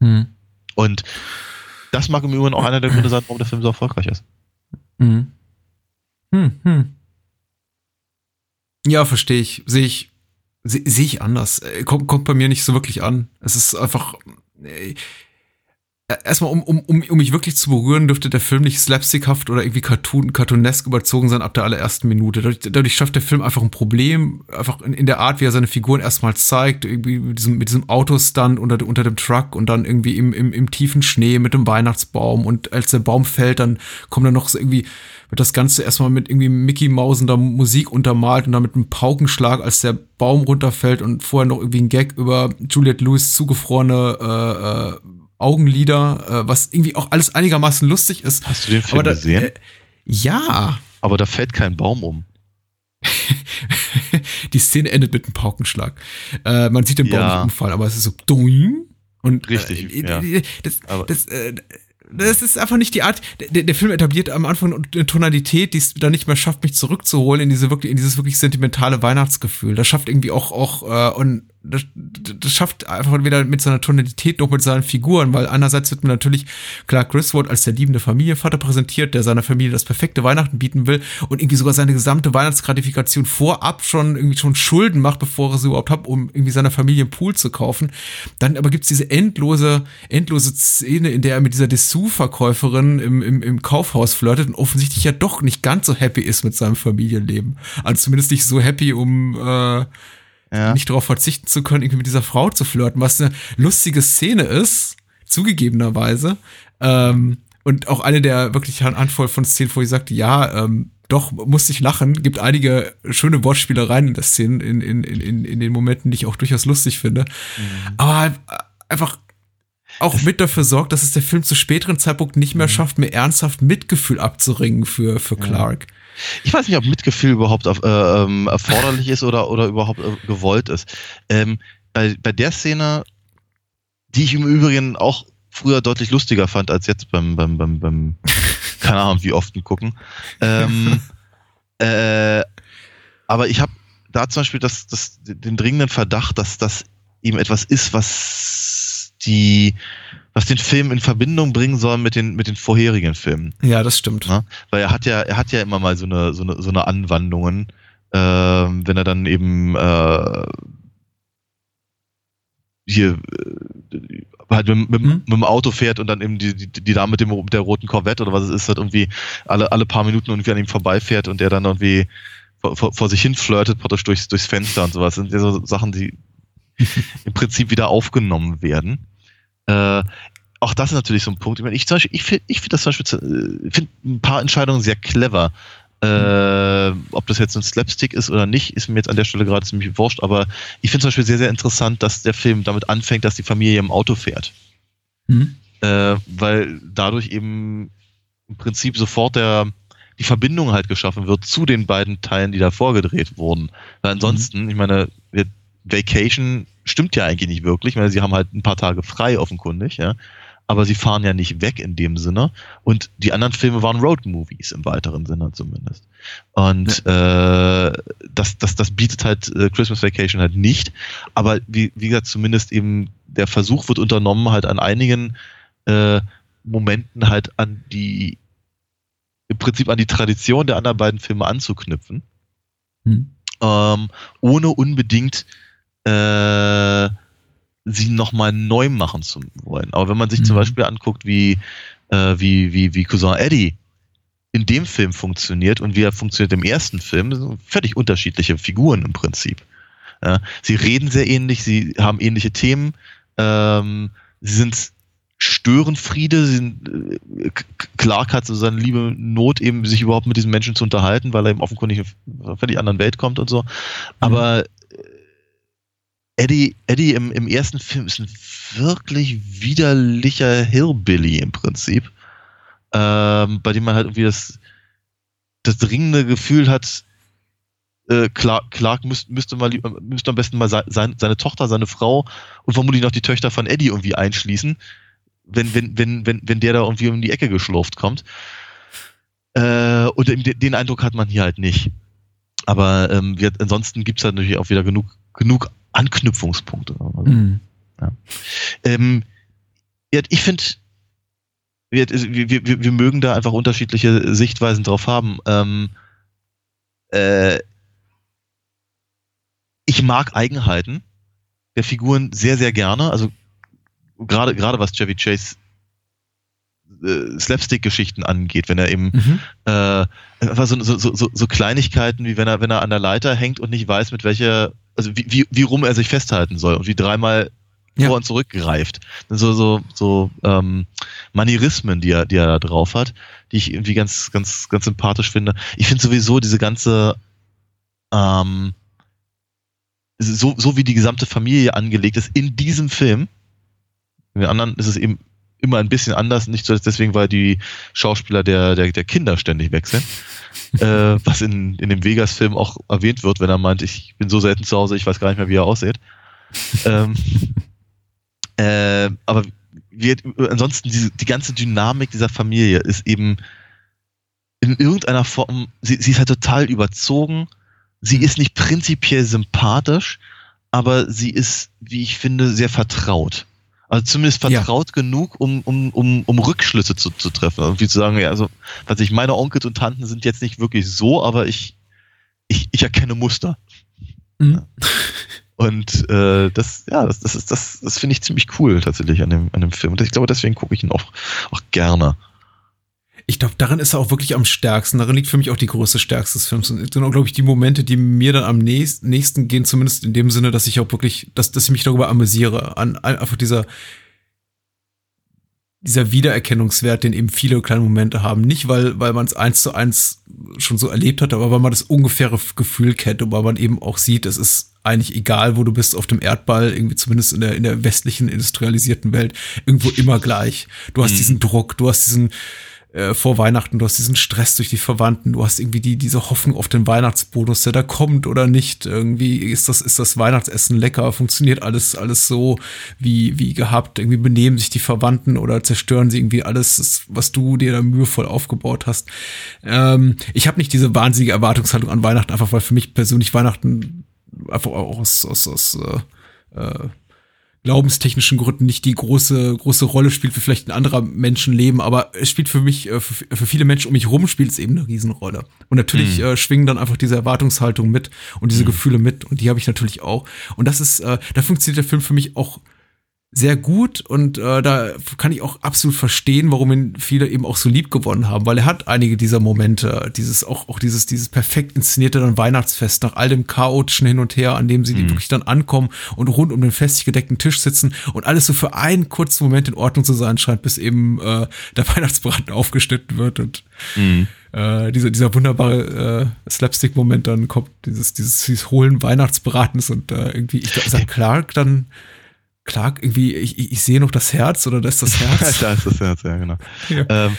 Mhm. Und das mag im Übrigen auch einer der Gründe sein, warum der Film so erfolgreich ist. Mhm. Hm, hm. Ja, verstehe ich. Sehe ich sehe seh ich anders. Äh, kommt, kommt bei mir nicht so wirklich an. Es ist einfach. Äh, erstmal, um, um, um, um mich wirklich zu berühren, dürfte der Film nicht slapstickhaft oder irgendwie cartoon, cartoonesk überzogen sein ab der allerersten Minute. Dadurch, dadurch schafft der Film einfach ein Problem, einfach in, in der Art, wie er seine Figuren erstmal zeigt, irgendwie mit diesem, mit diesem Autostand unter, unter dem Truck und dann irgendwie im, im, im tiefen Schnee mit dem Weihnachtsbaum und als der Baum fällt, dann kommt dann noch so irgendwie, wird das Ganze erstmal mit irgendwie Mickey Mausender Musik untermalt und dann mit einem Paukenschlag, als der Baum runterfällt und vorher noch irgendwie ein Gag über Juliette Lewis zugefrorene äh, äh, Augenlider, äh, was irgendwie auch alles einigermaßen lustig ist. Hast du den Film da, gesehen? Äh, ja. Aber da fällt kein Baum um. die Szene endet mit einem Paukenschlag. Äh, man sieht den Baum ja. nicht umfallen, aber es ist so doing und richtig. Äh, ja. Das, das, äh, das ist einfach nicht die Art. Der, der Film etabliert am Anfang eine Tonalität, die es dann nicht mehr schafft, mich zurückzuholen in diese wirklich, in dieses wirklich sentimentale Weihnachtsgefühl. Das schafft irgendwie auch auch äh, und das, das schafft einfach wieder mit seiner Tonalität noch mit seinen Figuren, weil einerseits wird man natürlich Clark Griswold als der liebende Familienvater präsentiert, der seiner Familie das perfekte Weihnachten bieten will und irgendwie sogar seine gesamte Weihnachtsgratifikation vorab schon irgendwie schon Schulden macht, bevor er sie überhaupt hat, um irgendwie seiner Familie einen Pool zu kaufen. Dann aber gibt's diese endlose, endlose Szene, in der er mit dieser Dessous-Verkäuferin im, im, im Kaufhaus flirtet und offensichtlich ja doch nicht ganz so happy ist mit seinem Familienleben. Also zumindest nicht so happy, um äh, ja. nicht darauf verzichten zu können, irgendwie mit dieser Frau zu flirten, was eine lustige Szene ist, zugegebenerweise. Ähm, und auch eine der wirklich Handvoll von Szenen, wo ich sagte, ja, ähm, doch, musste ich lachen. Gibt einige schöne Wortspielereien in der Szene, in, in, in, in den Momenten, die ich auch durchaus lustig finde. Mhm. Aber einfach auch mit dafür sorgt, dass es der Film zu späteren Zeitpunkt nicht mehr mhm. schafft, mir ernsthaft Mitgefühl abzuringen für, für Clark. Ich weiß nicht, ob Mitgefühl überhaupt äh, ähm, erforderlich ist oder, oder überhaupt äh, gewollt ist. Ähm, bei, bei der Szene, die ich im Übrigen auch früher deutlich lustiger fand als jetzt beim, beim, beim, beim keine Ahnung, wie oft gucken. Ähm, äh, aber ich habe da zum Beispiel das, das, den dringenden Verdacht, dass das eben etwas ist, was die was den Film in Verbindung bringen soll mit den, mit den vorherigen Filmen. Ja, das stimmt. Ja? Weil er hat ja, er hat ja immer mal so eine, so eine, so eine Anwandlungen, äh, wenn er dann eben äh, hier äh, halt mit, mit, hm? mit, dem Auto fährt und dann eben die, die, die Dame mit, dem, mit der roten Corvette oder was es ist, halt irgendwie alle, alle paar Minuten irgendwie an ihm vorbeifährt und der dann irgendwie vor, vor, vor sich hin flirtet, praktisch durchs, durchs Fenster und sowas. Das sind ja so Sachen, die im Prinzip wieder aufgenommen werden. Äh, auch das ist natürlich so ein Punkt. Ich, meine, ich, ich finde ich find das zum Beispiel äh, find ein paar Entscheidungen sehr clever. Äh, ob das jetzt ein Slapstick ist oder nicht, ist mir jetzt an der Stelle gerade ziemlich wurscht, aber ich finde zum Beispiel sehr, sehr interessant, dass der Film damit anfängt, dass die Familie im Auto fährt. Mhm. Äh, weil dadurch eben im Prinzip sofort der, die Verbindung halt geschaffen wird zu den beiden Teilen, die da vorgedreht wurden. Weil ansonsten, mhm. ich meine, Vacation stimmt ja eigentlich nicht wirklich, weil sie haben halt ein paar Tage frei offenkundig, ja. Aber sie fahren ja nicht weg in dem Sinne. Und die anderen Filme waren Road-Movies im weiteren Sinne zumindest. Und ja. äh, das, das, das bietet halt äh, Christmas Vacation halt nicht. Aber wie, wie gesagt, zumindest eben der Versuch wird unternommen, halt an einigen äh, Momenten halt an die, im Prinzip an die Tradition der anderen beiden Filme anzuknüpfen. Hm. Ähm, ohne unbedingt äh, sie nochmal neu machen zu wollen. Aber wenn man sich mhm. zum Beispiel anguckt, wie, äh, wie, wie, wie Cousin Eddie in dem Film funktioniert und wie er funktioniert im ersten Film, sind völlig unterschiedliche Figuren im Prinzip. Ja, sie reden sehr ähnlich, sie haben ähnliche Themen, ähm, sie sind Störenfriede, sie sind, äh, Clark hat so seine liebe Not, eben sich überhaupt mit diesen Menschen zu unterhalten, weil er eben offenkundig in einer völlig anderen Welt kommt und so. Mhm. Eddie, Eddie im, im ersten Film ist ein wirklich widerlicher Hillbilly im Prinzip, ähm, bei dem man halt irgendwie das, das dringende Gefühl hat, äh, Clark, Clark müsste, müsste, mal, müsste am besten mal sein, seine Tochter, seine Frau und vermutlich noch die Töchter von Eddie irgendwie einschließen, wenn, wenn, wenn, wenn, wenn der da irgendwie um die Ecke geschlurft kommt. Äh, und den Eindruck hat man hier halt nicht. Aber ähm, wir, ansonsten gibt es halt natürlich auch wieder genug, genug Anknüpfungspunkte. Also, mhm. ja. ähm, ich finde, wir, wir, wir, mögen da einfach unterschiedliche Sichtweisen drauf haben. Ähm, äh, ich mag Eigenheiten der Figuren sehr, sehr gerne. Also gerade gerade was Chevy Chase äh, Slapstick-Geschichten angeht, wenn er eben mhm. äh, einfach so, so, so, so Kleinigkeiten, wie wenn er, wenn er an der Leiter hängt und nicht weiß, mit welcher, also wie, wie, wie rum er sich festhalten soll und wie dreimal ja. vor und zurück greift. So, so, so ähm, Manierismen, die er, die er da drauf hat, die ich irgendwie ganz, ganz, ganz sympathisch finde. Ich finde sowieso diese ganze ähm, so, so wie die gesamte Familie angelegt ist in diesem Film. In den anderen ist es eben immer ein bisschen anders, nicht so deswegen, weil die Schauspieler der, der, der Kinder ständig wechseln. äh, was in, in dem Vegas-Film auch erwähnt wird, wenn er meint, ich bin so selten zu Hause, ich weiß gar nicht mehr, wie er aussieht. ähm, äh, aber wir, ansonsten diese, die ganze Dynamik dieser Familie ist eben in irgendeiner Form, sie, sie ist halt total überzogen. Sie ist nicht prinzipiell sympathisch, aber sie ist, wie ich finde, sehr vertraut. Also zumindest vertraut ja. genug, um, um, um, um Rückschlüsse zu, zu treffen. Irgendwie zu sagen, ja, also, was ich, meine Onkels und Tanten sind jetzt nicht wirklich so, aber ich, ich, ich erkenne Muster. Mhm. Ja. Und äh, das, ja, das, das ist, das, das finde ich ziemlich cool tatsächlich an dem, an dem Film. Und ich glaube, deswegen gucke ich ihn auch, auch gerne. Ich glaube, darin ist er auch wirklich am stärksten. Darin liegt für mich auch die größte Stärkste des Films. Und sind auch, glaube ich, die Momente, die mir dann am nächsten, nächsten gehen, zumindest in dem Sinne, dass ich auch wirklich, dass, dass ich mich darüber amüsiere. An einfach dieser, dieser Wiedererkennungswert, den eben viele kleine Momente haben. Nicht, weil, weil man es eins zu eins schon so erlebt hat, aber weil man das ungefähre Gefühl kennt und weil man eben auch sieht, es ist eigentlich egal, wo du bist auf dem Erdball, irgendwie zumindest in der, in der westlichen industrialisierten Welt, irgendwo immer gleich. Du hast mhm. diesen Druck, du hast diesen, äh, vor Weihnachten, du hast diesen Stress durch die Verwandten, du hast irgendwie die, diese Hoffnung auf den Weihnachtsbonus, der da kommt oder nicht. Irgendwie ist das, ist das Weihnachtsessen lecker, funktioniert alles, alles so wie, wie gehabt. Irgendwie benehmen sich die Verwandten oder zerstören sie irgendwie alles, was du dir da mühevoll aufgebaut hast. Ähm, ich habe nicht diese wahnsinnige Erwartungshaltung an Weihnachten, einfach weil für mich persönlich Weihnachten einfach auch aus, aus, aus äh, äh, glaubenstechnischen Gründen nicht die große große Rolle spielt wie vielleicht ein anderer Menschenleben, aber es spielt für mich äh, für, für viele Menschen um mich rum spielt es eben eine Riesenrolle. Und natürlich mhm. äh, schwingen dann einfach diese Erwartungshaltung mit und diese mhm. Gefühle mit und die habe ich natürlich auch. Und das ist äh, da funktioniert der Film für mich auch sehr gut und äh, da kann ich auch absolut verstehen, warum ihn viele eben auch so lieb gewonnen haben, weil er hat einige dieser Momente, dieses auch auch dieses dieses perfekt inszenierte dann Weihnachtsfest nach all dem chaotischen hin und her, an dem sie mhm. wirklich dann ankommen und rund um den festlich gedeckten Tisch sitzen und alles so für einen kurzen Moment in Ordnung zu sein scheint, bis eben äh, der Weihnachtsbraten aufgeschnitten wird und mhm. äh, dieser dieser wunderbare äh, Slapstick-Moment dann kommt, dieses dieses, dieses hohlen Weihnachtsbratens und äh, irgendwie ich glaube, Clark dann Clark, irgendwie, ich, ich sehe noch das Herz oder da ist das Herz. da ist das Herz, ja, genau. Ja. Ähm,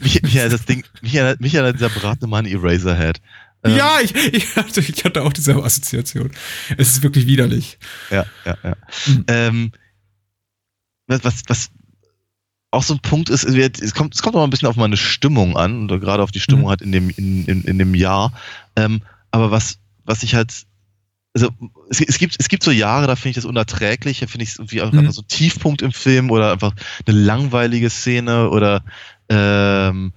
mich, mich, das Ding, mich, erinnert, mich erinnert dieser beratene Mann Eraserhead. Ähm, ja, ich, ich, hatte, ich hatte auch diese Assoziation. Es ist wirklich widerlich. Ja, ja, ja. Mhm. Ähm, was, was auch so ein Punkt ist, es kommt, es kommt auch ein bisschen auf meine Stimmung an, oder gerade auf die Stimmung mhm. halt in dem, in, in, in dem Jahr. Ähm, aber was, was ich halt also es, es, gibt, es gibt so Jahre, da finde ich das unerträglich, da finde ich es irgendwie mhm. einfach so ein Tiefpunkt im Film oder einfach eine langweilige Szene oder ähm,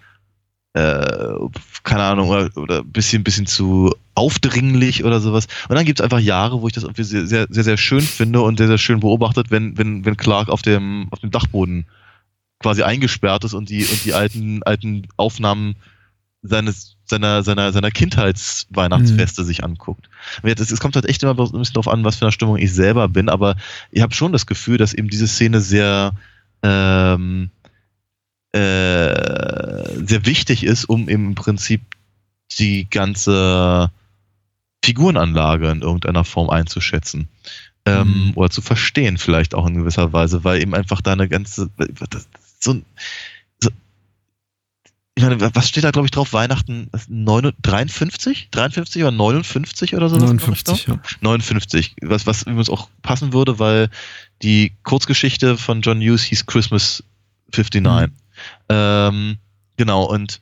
äh, keine Ahnung, oder, oder ein bisschen, bisschen zu aufdringlich oder sowas. Und dann gibt es einfach Jahre, wo ich das irgendwie sehr, sehr, sehr, sehr schön finde und sehr, sehr schön beobachtet, wenn, wenn, wenn Clark auf dem, auf dem Dachboden quasi eingesperrt ist und die, und die alten, alten Aufnahmen seines, seiner, seiner, seiner Kindheitsweihnachtsfeste mhm. sich anguckt. Es, kommt halt echt immer ein bisschen darauf an, was für eine Stimmung ich selber bin, aber ich habe schon das Gefühl, dass eben diese Szene sehr, ähm, äh, sehr wichtig ist, um im Prinzip die ganze Figurenanlage in irgendeiner Form einzuschätzen. Ähm, mhm. Oder zu verstehen, vielleicht auch in gewisser Weise, weil eben einfach da eine ganze, so ein, ich meine, was steht da, glaube ich, drauf? Weihnachten 53? 53 oder 59 oder so? 59, ja. 59, was, was übrigens auch passen würde, weil die Kurzgeschichte von John Hughes hieß Christmas 59. Mhm. Ähm, genau, und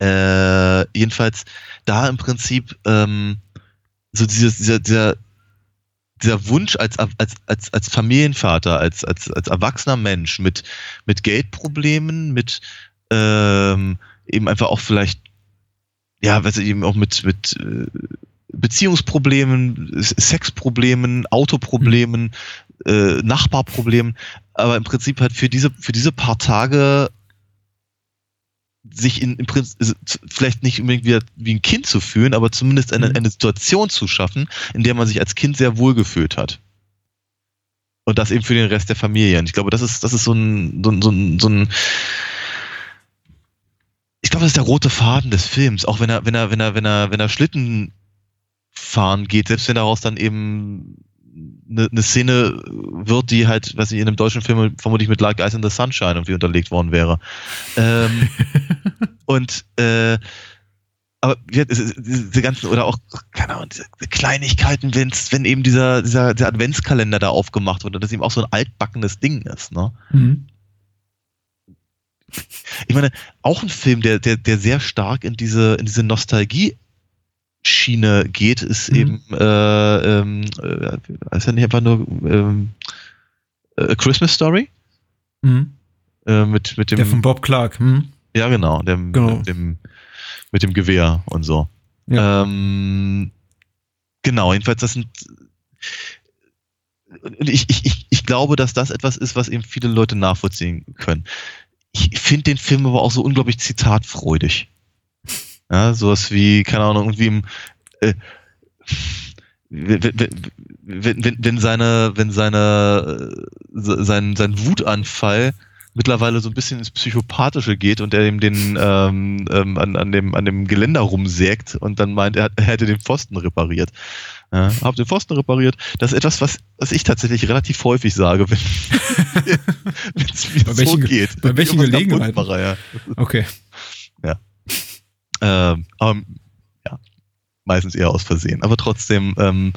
äh, jedenfalls da im Prinzip ähm, so dieses, dieser, dieser, dieser Wunsch als, als, als, als Familienvater, als, als, als erwachsener Mensch mit, mit Geldproblemen, mit ähm, eben einfach auch vielleicht, ja, weiß ich, eben auch mit, mit, äh, Beziehungsproblemen, Sexproblemen, Autoproblemen, äh, Nachbarproblemen, aber im Prinzip halt für diese, für diese paar Tage sich in, im Prinzip vielleicht nicht unbedingt wieder wie ein Kind zu fühlen, aber zumindest eine, mhm. eine Situation zu schaffen, in der man sich als Kind sehr wohl gefühlt hat. Und das eben für den Rest der Familie. Und ich glaube, das ist, das ist so ein, so ein, so ein, so ein ich glaube, das ist der rote Faden des Films, auch wenn er, wenn er, wenn er, wenn er, wenn er Schlitten fahren geht, selbst wenn daraus dann eben eine, eine Szene wird, die halt, was ich in einem deutschen Film vermutlich mit Like Ice in the Sunshine irgendwie unterlegt worden wäre. Ähm, und äh, aber diese ganzen, oder auch, keine Ahnung, diese Kleinigkeiten, wenn's, wenn eben dieser, dieser, dieser Adventskalender da aufgemacht wird und das eben auch so ein altbackenes Ding ist, ne? Mhm. Ich meine, auch ein Film, der, der, der sehr stark in diese, in diese Nostalgie Schiene geht, ist mhm. eben, äh, ähm, äh, ist ja nicht einfach nur ähm, A Christmas Story. Mhm. Äh, mit, mit dem, der von Bob Clark. Mhm. Ja, genau, dem, genau. Mit, dem, mit dem Gewehr und so. Ja. Ähm, genau, jedenfalls, das sind. Ich, ich, ich glaube, dass das etwas ist, was eben viele Leute nachvollziehen können. Ich finde den Film aber auch so unglaublich zitatfreudig. Ja, sowas wie, keine Ahnung, irgendwie im, äh, wenn, wenn, wenn seine, wenn seine, äh, sein, sein Wutanfall mittlerweile so ein bisschen ins Psychopathische geht und er ihm den ähm, ähm, an, an, dem, an dem Geländer rumsägt und dann meint, er, er hätte den Pfosten repariert. Ja, hab den Pfosten repariert. Das ist etwas, was, was ich tatsächlich relativ häufig sage, wenn es mir bei so geht. Bei welchen Gelegenheiten? Ja. Okay. Ja. Ähm, aber, ja, meistens eher aus Versehen. Aber trotzdem, ähm,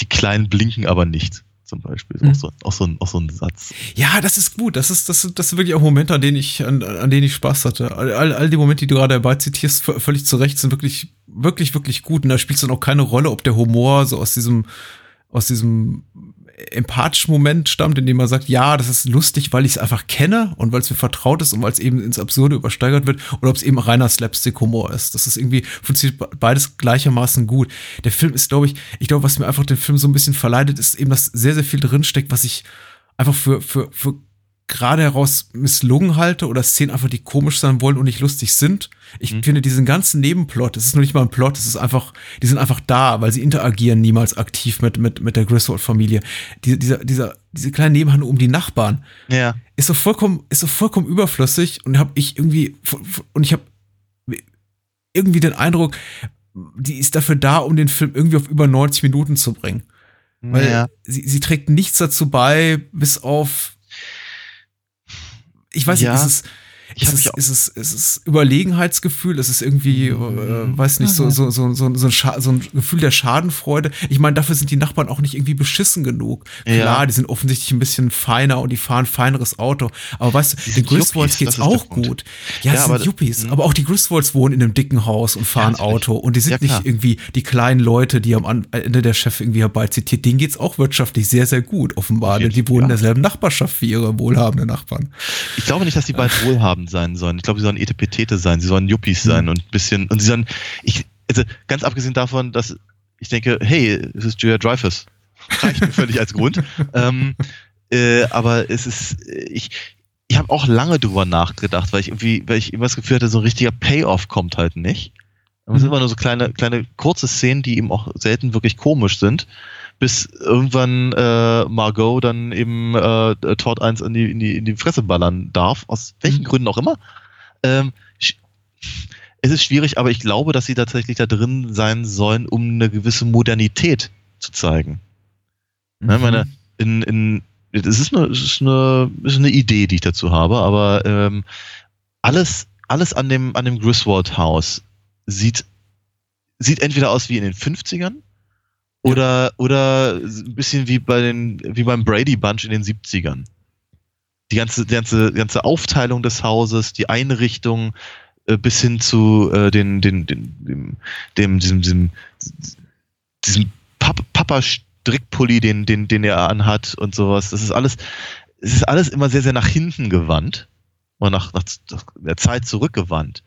die Kleinen blinken aber nicht zum Beispiel. Ist mhm. auch, so, auch, so ein, auch so ein Satz. Ja, das ist gut. Das ist, das, das sind wirklich auch Momente, an denen ich, an, an denen ich Spaß hatte. All, all, all die Momente, die du gerade dabei zitierst, völlig zu Recht, sind wirklich, wirklich, wirklich gut. Und da spielt es dann auch keine Rolle, ob der Humor so aus diesem, aus diesem empathischen Moment stammt, in dem man sagt, ja, das ist lustig, weil ich es einfach kenne und weil es mir vertraut ist und weil es eben ins Absurde übersteigert wird, oder ob es eben reiner Slapstick-Humor ist. Das ist irgendwie, funktioniert beides gleichermaßen gut. Der Film ist, glaube ich, ich glaube, was mir einfach den Film so ein bisschen verleidet, ist eben, dass sehr, sehr viel drinsteckt, was ich einfach für, für, für gerade heraus misslungen halte oder Szenen einfach, die komisch sein wollen und nicht lustig sind. Ich mhm. finde diesen ganzen Nebenplot, das ist noch nicht mal ein Plot, es ist einfach, die sind einfach da, weil sie interagieren niemals aktiv mit, mit, mit der Griswold-Familie. Die, dieser, dieser, diese kleine Nebenhandlung um die Nachbarn ja. ist so vollkommen, ist so vollkommen überflüssig und habe ich irgendwie, und ich habe irgendwie den Eindruck, die ist dafür da, um den Film irgendwie auf über 90 Minuten zu bringen. Weil ja. sie, sie trägt nichts dazu bei, bis auf ich weiß ja. nicht, ist es, ist es, ist, es, ist es Überlegenheitsgefühl? Ist es irgendwie, äh, weiß nicht, so, so, so, so, so, ein so ein Gefühl der Schadenfreude? Ich meine, dafür sind die Nachbarn auch nicht irgendwie beschissen genug. Klar, ja. die sind offensichtlich ein bisschen feiner und die fahren feineres Auto. Aber weißt du, den Griswolds geht's auch gut. Ja, ja, das sind Yuppies. Mhm. Aber auch die Griswolds wohnen in einem dicken Haus und fahren ja, Auto. Und die sind nicht irgendwie die kleinen Leute, die am Ende der Chef irgendwie herbeizitiert. Denen geht's auch wirtschaftlich sehr, sehr gut, offenbar. Denn die wohnen in derselben Nachbarschaft wie ihre wohlhabenden Nachbarn. Ich glaube nicht, dass die beiden wohlhabend wohlhabend sein sollen. Ich glaube, sie sollen Etepetete sein, sie sollen Yuppies sein mhm. und ein bisschen, und sie sollen, ich, also ganz abgesehen davon, dass ich denke, hey, es ist Julia Dreyfus. Reicht mir völlig als Grund. Ähm, äh, aber es ist, ich, ich habe auch lange drüber nachgedacht, weil ich irgendwie, weil ich immer das Gefühl hatte, so ein richtiger Payoff kommt halt nicht. Es sind mhm. immer nur so kleine, kleine kurze Szenen, die eben auch selten wirklich komisch sind bis irgendwann äh, Margot dann eben äh, Todd 1 in die, in, die, in die Fresse ballern darf, aus welchen mhm. Gründen auch immer. Ähm, es ist schwierig, aber ich glaube, dass sie tatsächlich da drin sein sollen, um eine gewisse Modernität zu zeigen. Ne, mhm. meine, in, in, es ist, eine, es ist eine, es ist eine Idee, die ich dazu habe, aber ähm, alles, alles an dem, an dem Griswold Haus sieht, sieht entweder aus wie in den 50ern oder, oder ein bisschen wie bei den, wie beim Brady Bunch in den 70ern. Die ganze, die ganze, die ganze Aufteilung des Hauses, die Einrichtung, äh, bis hin zu äh, den, den, den, dem, dem, diesem, diesem, diesem Papa-Strickpulli, den, den, den er anhat und sowas. Das ist alles, es ist alles immer sehr, sehr nach hinten gewandt. Oder nach, nach der Zeit zurückgewandt.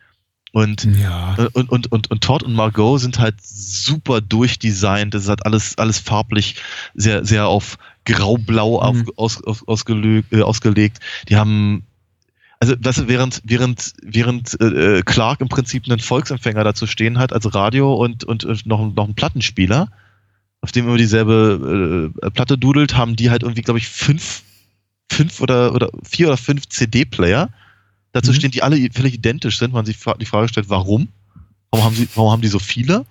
Und, ja. und, und, und, und Todd und Margot sind halt super durchdesignt. Das ist halt alles, alles farblich sehr, sehr auf grau-blau mhm. aus, aus, ausgelegt, äh, ausgelegt. Die haben also das während während während äh, Clark im Prinzip einen Volksempfänger dazu stehen hat als Radio und und noch noch ein Plattenspieler, auf dem immer dieselbe äh, Platte dudelt, haben die halt irgendwie glaube ich fünf fünf oder oder vier oder fünf CD-Player. Dazu mhm. stehen die alle völlig identisch sind. Man sich die Frage stellt, warum? Warum haben sie, warum haben die so viele?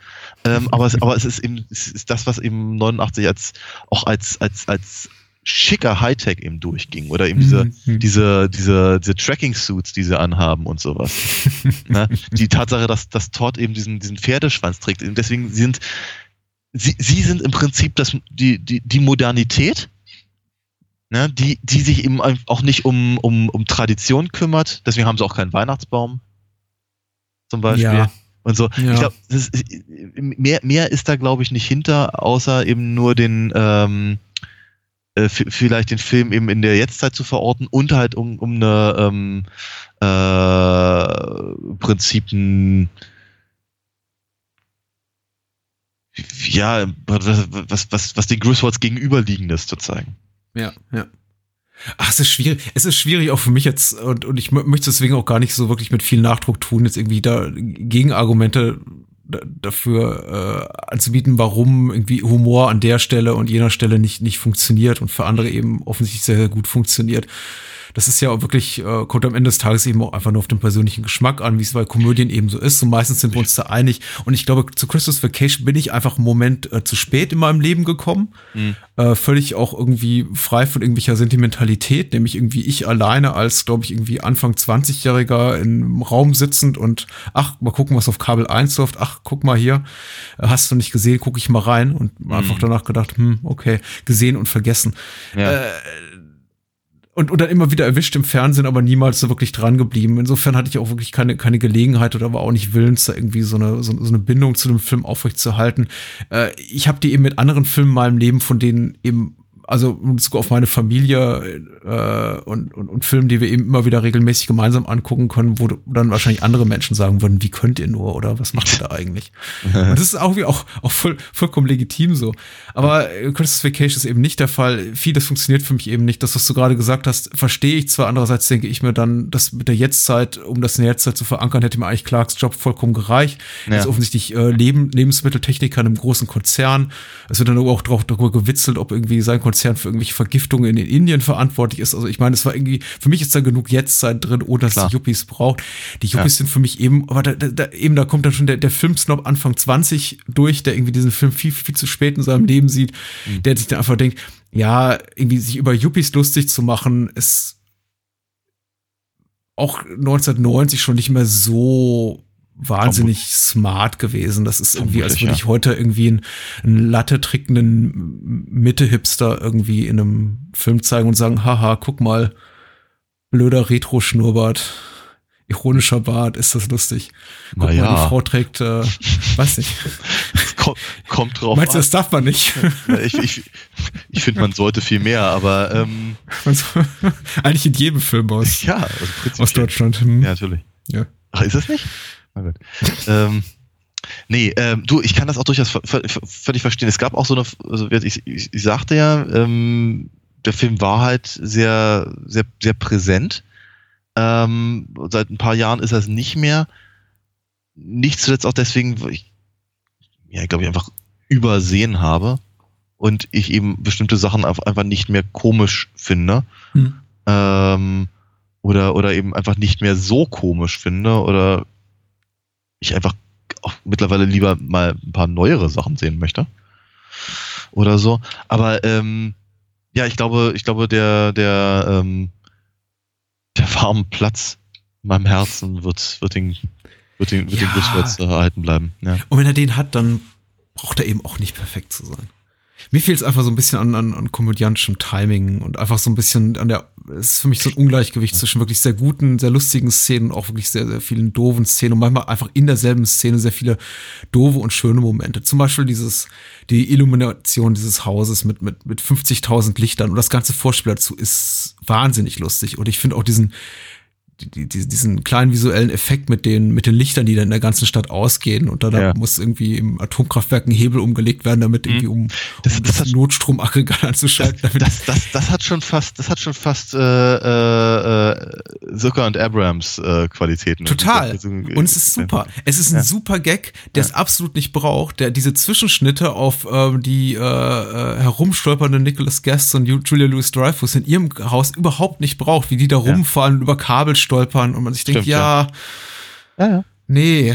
Ähm, aber, es, aber es ist eben, es ist das, was eben 89 als, auch als, als, als schicker Hightech eben durchging oder eben diese, mhm. diese, diese, diese Tracking-Suits, die sie anhaben und sowas. ne? Die Tatsache, dass, dass Todd eben diesen, diesen Pferdeschwanz trägt. Deswegen sind, sie, sie sind im Prinzip das, die, die, die Modernität, ne? die, die sich eben auch nicht um, um, um Tradition kümmert. Deswegen haben sie auch keinen Weihnachtsbaum. Zum Beispiel. Ja. Und so. Ja. Ich glaube, mehr, mehr ist da, glaube ich, nicht hinter, außer eben nur den, ähm, äh, vielleicht den Film eben in der Jetztzeit zu verorten und halt um, um eine ähm, äh, Prinzip ja, was, was, was den Griswolds gegenüberliegendes zu zeigen. Ja, ja. Ach, es ist schwierig. Es ist schwierig auch für mich jetzt und, und ich möchte deswegen auch gar nicht so wirklich mit viel Nachdruck tun, jetzt irgendwie da Gegenargumente dafür äh, anzubieten, warum irgendwie Humor an der Stelle und jener Stelle nicht, nicht funktioniert und für andere eben offensichtlich sehr, sehr gut funktioniert das ist ja auch wirklich, äh, kommt am Ende des Tages eben auch einfach nur auf den persönlichen Geschmack an, wie es bei Komödien eben so ist. Und meistens sind wir uns da einig. Und ich glaube, zu Christmas Vacation bin ich einfach einen Moment äh, zu spät in meinem Leben gekommen. Mhm. Äh, völlig auch irgendwie frei von irgendwelcher Sentimentalität, nämlich irgendwie ich alleine als, glaube ich, irgendwie Anfang 20-Jähriger im Raum sitzend und ach, mal gucken, was auf Kabel 1 läuft. Ach, guck mal hier, äh, hast du nicht gesehen, gucke ich mal rein und mhm. einfach danach gedacht, hm, okay, gesehen und vergessen. Ja. Äh, und, und dann immer wieder erwischt im Fernsehen, aber niemals so wirklich dran geblieben. Insofern hatte ich auch wirklich keine, keine Gelegenheit oder war auch nicht willens, da irgendwie so eine, so, so eine Bindung zu dem Film aufrechtzuerhalten. Äh, ich habe die eben mit anderen Filmen in meinem Leben, von denen eben also sogar auf meine Familie äh, und, und, und Filme, die wir eben immer wieder regelmäßig gemeinsam angucken können, wo dann wahrscheinlich andere Menschen sagen würden, wie könnt ihr nur oder was macht ihr da eigentlich? und das ist auch, wie auch, auch voll, vollkommen legitim so. Aber äh, Christmas Vacation ist eben nicht der Fall. Vieles funktioniert für mich eben nicht. Das, was du gerade gesagt hast, verstehe ich zwar. Andererseits denke ich mir dann, dass mit der Jetztzeit, um das in der Jetztzeit zu verankern, hätte mir eigentlich Clarks Job vollkommen gereicht. Ja. Ist offensichtlich äh, Leben, Lebensmitteltechniker in einem großen Konzern. Es wird dann auch drauf, darüber gewitzelt, ob irgendwie sein Konzern Konzern für irgendwelche Vergiftungen in Indien verantwortlich ist. Also ich meine, es war irgendwie, für mich ist da genug Jetztzeit drin, ohne dass Klar. die Yuppies braucht. Die Yuppies ja. sind für mich eben, aber da, da, eben, da kommt dann schon der, der Filmsnob Anfang 20 durch, der irgendwie diesen Film viel, viel zu spät in seinem Leben sieht, mhm. der sich dann einfach denkt, ja, irgendwie sich über Yuppies lustig zu machen, ist auch 1990 schon nicht mehr so wahnsinnig Komm. smart gewesen. Das ist irgendwie, als würde ich heute irgendwie einen, einen Latte trickenden Mitte-Hipster irgendwie in einem Film zeigen und sagen, haha, guck mal, blöder Retro-Schnurrbart, ironischer Bart, ist das lustig. Guck Na mal, die Frau trägt, äh, weiß nicht. kommt, kommt drauf Meinst du, das darf man nicht? ich ich, ich finde, man sollte viel mehr, aber ähm, eigentlich in jedem Film aus, ja, also aus Deutschland. Hm. Ja, natürlich. Ja. Ach, ist das nicht? Na gut. ähm, nee, ähm, du, ich kann das auch durchaus völlig verstehen. Es gab auch so eine, also ich, ich, ich sagte ja, ähm, der Film war halt sehr, sehr, sehr präsent. Ähm, seit ein paar Jahren ist es nicht mehr. Nicht zuletzt auch deswegen, weil ich, ja, glaube ich, einfach übersehen habe und ich eben bestimmte Sachen einfach nicht mehr komisch finde. Hm. Ähm, oder, oder eben einfach nicht mehr so komisch finde oder ich einfach auch mittlerweile lieber mal ein paar neuere Sachen sehen möchte. Oder so. Aber ähm, ja, ich glaube, ich glaube, der, der, ähm, der warme Platz in meinem Herzen wird, wird den, wird den, wird ja. den Buswärts erhalten bleiben. Ja. Und wenn er den hat, dann braucht er eben auch nicht perfekt zu sein. Mir fehlt es einfach so ein bisschen an, an, an komödiantischem Timing und einfach so ein bisschen an der, es ist für mich so ein Ungleichgewicht zwischen wirklich sehr guten, sehr lustigen Szenen und auch wirklich sehr, sehr vielen doofen Szenen und manchmal einfach in derselben Szene sehr viele doofe und schöne Momente. Zum Beispiel dieses, die Illumination dieses Hauses mit, mit, mit 50.000 Lichtern und das ganze Vorspiel dazu ist wahnsinnig lustig und ich finde auch diesen, die, die, diesen kleinen visuellen Effekt mit den, mit den Lichtern, die dann in der ganzen Stadt ausgehen. Und dann Ja. muss irgendwie im Atomkraftwerk ein Hebel umgelegt werden, damit irgendwie um, Mhm. Das- um das das, Notstromaggregat anzuschalten. Das, das, das hat schon fast, das hat schon fast äh, äh, Zucker und Abrams äh, Qualitäten. Total. Also, äh, Und es ist super. Es ist ein Ja. super Gag, der es absolut nicht braucht, der diese Zwischenschnitte auf ähm, die äh, äh, herumstolpernde Nicholas Guest und Ju- Julia Louis Dreyfus in ihrem Haus überhaupt nicht braucht, wie die da Ja. rumfahren und über Kabel stolpern und man sich denkt, Stimmt, ja, Ja, ja. nee,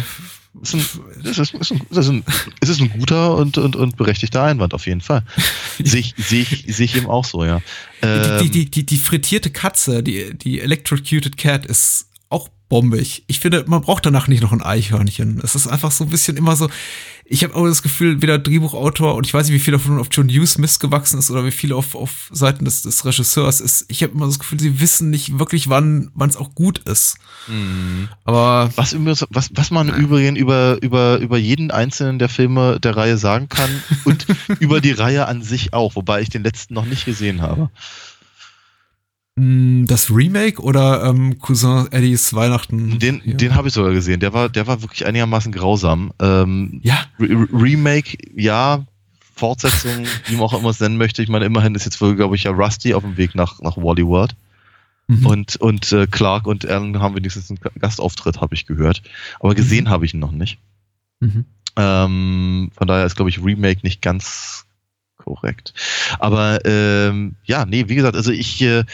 Es ist ein, es ist, es ist ein, es ist ein, es ist ein guter und, und, und berechtigter Einwand, auf jeden Fall. Sehe ich, sehe ich, sehe ich eben auch so, ja. Ähm, die, die, die, die frittierte Katze, die, die Electrocuted Cat ist auch bombig. Ich finde, man braucht danach nicht noch ein Eichhörnchen. Es ist einfach so ein bisschen immer so. Ich habe auch das Gefühl, weder Drehbuchautor und ich weiß nicht, wie viel davon auf John Hughes missgewachsen ist oder wie viel auf, auf Seiten des, des Regisseurs ist. Ich habe immer das Gefühl, sie wissen nicht wirklich, wann wann es auch gut ist. Mhm. Aber Was, was, was man übrigens über, über, über jeden einzelnen der Filme der Reihe sagen kann und über die Reihe an sich auch, wobei ich den letzten noch nicht gesehen habe. Mh, das Remake oder ähm, Cousin Eddies Weihnachten? Den, Ja. den habe ich sogar gesehen. Der war, der war wirklich einigermaßen grausam. Ähm, ja, Re Re- Remake, ja. Fortsetzung, wie man auch immer es nennen möchte. Ich meine, immerhin ist jetzt wohl, glaube ich, ja Rusty auf dem Weg nach, nach Wally World. Mhm. Und, und äh, Clark und Alan haben wenigstens einen Gastauftritt, habe ich gehört. Aber gesehen habe ich ihn noch nicht. Mhm. Ähm, von daher ist, glaube ich, Remake nicht ganz korrekt. Aber ähm, ja, nee, wie gesagt, also ich. Äh,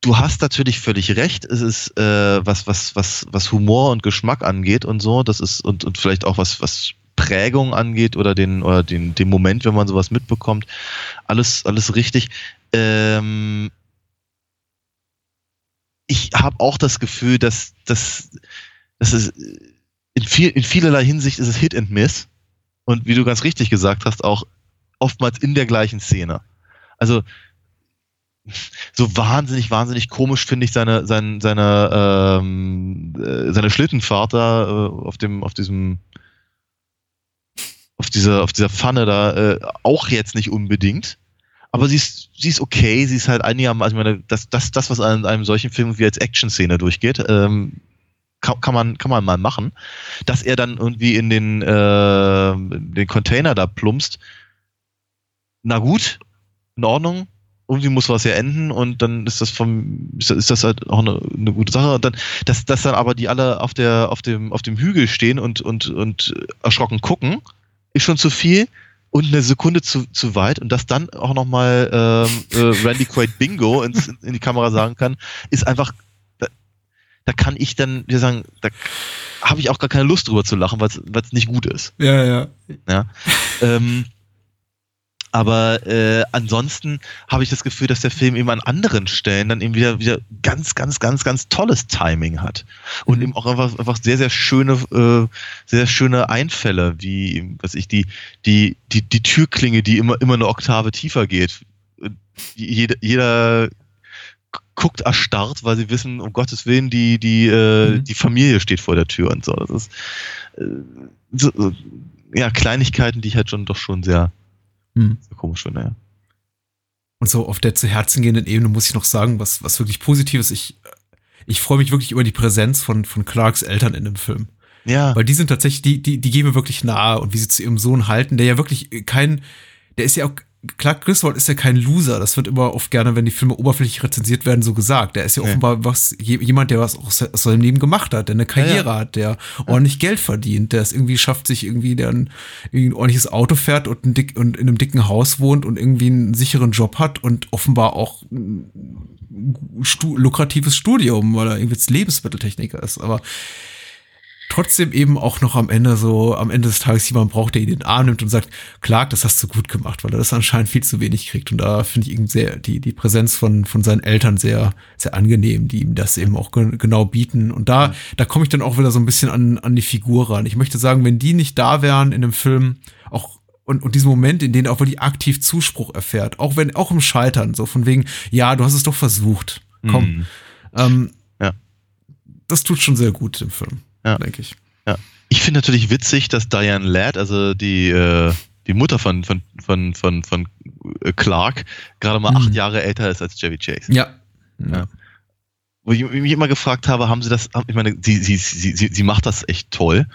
du hast natürlich völlig recht. Es ist äh, was, was, was, was Humor und Geschmack angeht und so. Das ist und, und vielleicht auch was, was Prägung angeht oder den oder den, den Moment, wenn man sowas mitbekommt. Alles, alles richtig. Ähm, ich habe auch das Gefühl, dass, dass, dass es in, viel, in vielerlei Hinsicht ist es Hit and Miss. Und wie du ganz richtig gesagt hast, auch oftmals in der gleichen Szene. Also so wahnsinnig, wahnsinnig komisch finde ich seine, seine, seine, ähm, äh, seine Schlittenfahrt da äh, auf dem, auf diesem, auf dieser, auf dieser Pfanne da äh, auch jetzt nicht unbedingt. Aber sie ist, sie ist okay, sie ist halt einigermaßen, ich meine, das, das, das, was an einem solchen Film wie als Action-Szene durchgeht, ähm, kann, kann, man, kann man mal machen. Dass er dann irgendwie in den, äh, den Container da plumpst, na gut, in Ordnung, irgendwie muss was ja enden und dann ist das vom ist das, halt auch eine, eine gute Sache und dann dass, dass dann aber die alle auf der auf dem auf dem Hügel stehen und und und erschrocken gucken ist schon zu viel und eine Sekunde zu, zu weit und dass dann auch noch mal ähm, äh, Randy Quaid Bingo ins, in die Kamera sagen kann ist einfach da, da kann ich dann wir sagen da habe ich auch gar keine Lust drüber zu lachen weil es nicht gut ist ja, ja. ja. ähm, aber äh, ansonsten habe ich das Gefühl, dass der Film eben an anderen Stellen dann eben wieder, wieder ganz, ganz, ganz, ganz tolles Timing hat. Und Mhm. eben auch einfach, einfach sehr, sehr schöne, äh, sehr schöne Einfälle, wie, was ich, die, die, die, die Türklinge, die immer, immer eine Oktave tiefer geht. Und Jeder, jeder guckt erstarrt, weil sie wissen, um Gottes Willen, die, die, äh, Mhm. die Familie steht vor der Tür und so. Das ist äh, so, so, ja, Kleinigkeiten, die ich halt schon doch schon sehr, Hm. sehr komisch finde, ja. Und so auf der zu Herzen gehenden Ebene muss ich noch sagen, was, was wirklich Positives. Ich, ich freue mich wirklich über die Präsenz von, von Clarks Eltern in dem Film. Ja, Weil die sind tatsächlich, die, die, die gehen mir wirklich nahe und wie sie zu ihrem Sohn halten, der ja wirklich kein, der ist ja auch, Clark Griswold ist ja kein Loser. Das wird immer oft gerne, wenn die Filme oberflächlich rezensiert werden, so gesagt. Der ist ja Nee. offenbar was, je- jemand, der was aus seinem Leben gemacht hat, der eine Karriere Ja, hat, der ordentlich Geld verdient, der es irgendwie schafft, sich irgendwie, der ein, ein ordentliches Auto fährt und, ein dick, und in einem dicken Haus wohnt und irgendwie einen sicheren Job hat und offenbar auch ein stu lukratives Studium, weil er irgendwie jetzt Lebensmitteltechniker ist. Aber trotzdem eben auch noch am Ende so, am Ende des Tages jemand braucht, der ihn in den Arm nimmt und sagt, Clark, das hast du gut gemacht, weil er das anscheinend viel zu wenig kriegt. Und da finde ich eben sehr, die, die Präsenz von, von seinen Eltern sehr, sehr angenehm, die ihm das eben auch ge genau bieten. Und da, da komme ich dann auch wieder so ein bisschen an, an die Figur ran. Ich möchte sagen, wenn die nicht da wären in dem Film, auch und, und diesen Moment, in dem er auch wirklich aktiv Zuspruch erfährt, auch wenn, auch im Scheitern, so von wegen, ja, du hast es doch versucht. Komm. Mhm. Ähm, Ja. Das tut schon sehr gut im Film, Ja. denke ich. Ich finde natürlich witzig, dass Diane Ladd, also die, äh, die Mutter von, von, von, von, von äh, Clark gerade mal Mhm. acht Jahre älter ist als Chevy Chase. Ja. Ja. Wo ich mich immer gefragt habe, haben sie das, ich meine, sie, sie, sie, sie, sie macht das echt toll.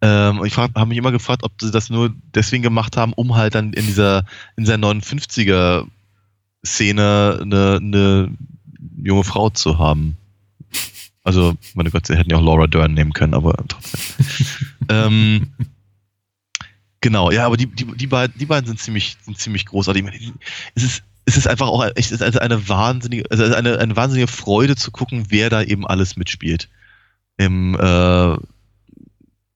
Ähm, und ich habe mich immer gefragt, ob sie das nur deswegen gemacht haben, um halt dann in dieser, in dieser 59er Szene eine, eine junge Frau zu haben. Also, meine Gott, sie hätten ja auch Laura Dern nehmen können, aber trotzdem. ähm, genau, ja, aber die, die, die, beiden, die beiden sind ziemlich, sind ziemlich großartig. Es ist, es ist einfach auch echt, es ist also eine wahnsinnige, also eine, eine wahnsinnige Freude zu gucken, wer da eben alles mitspielt. Im, äh,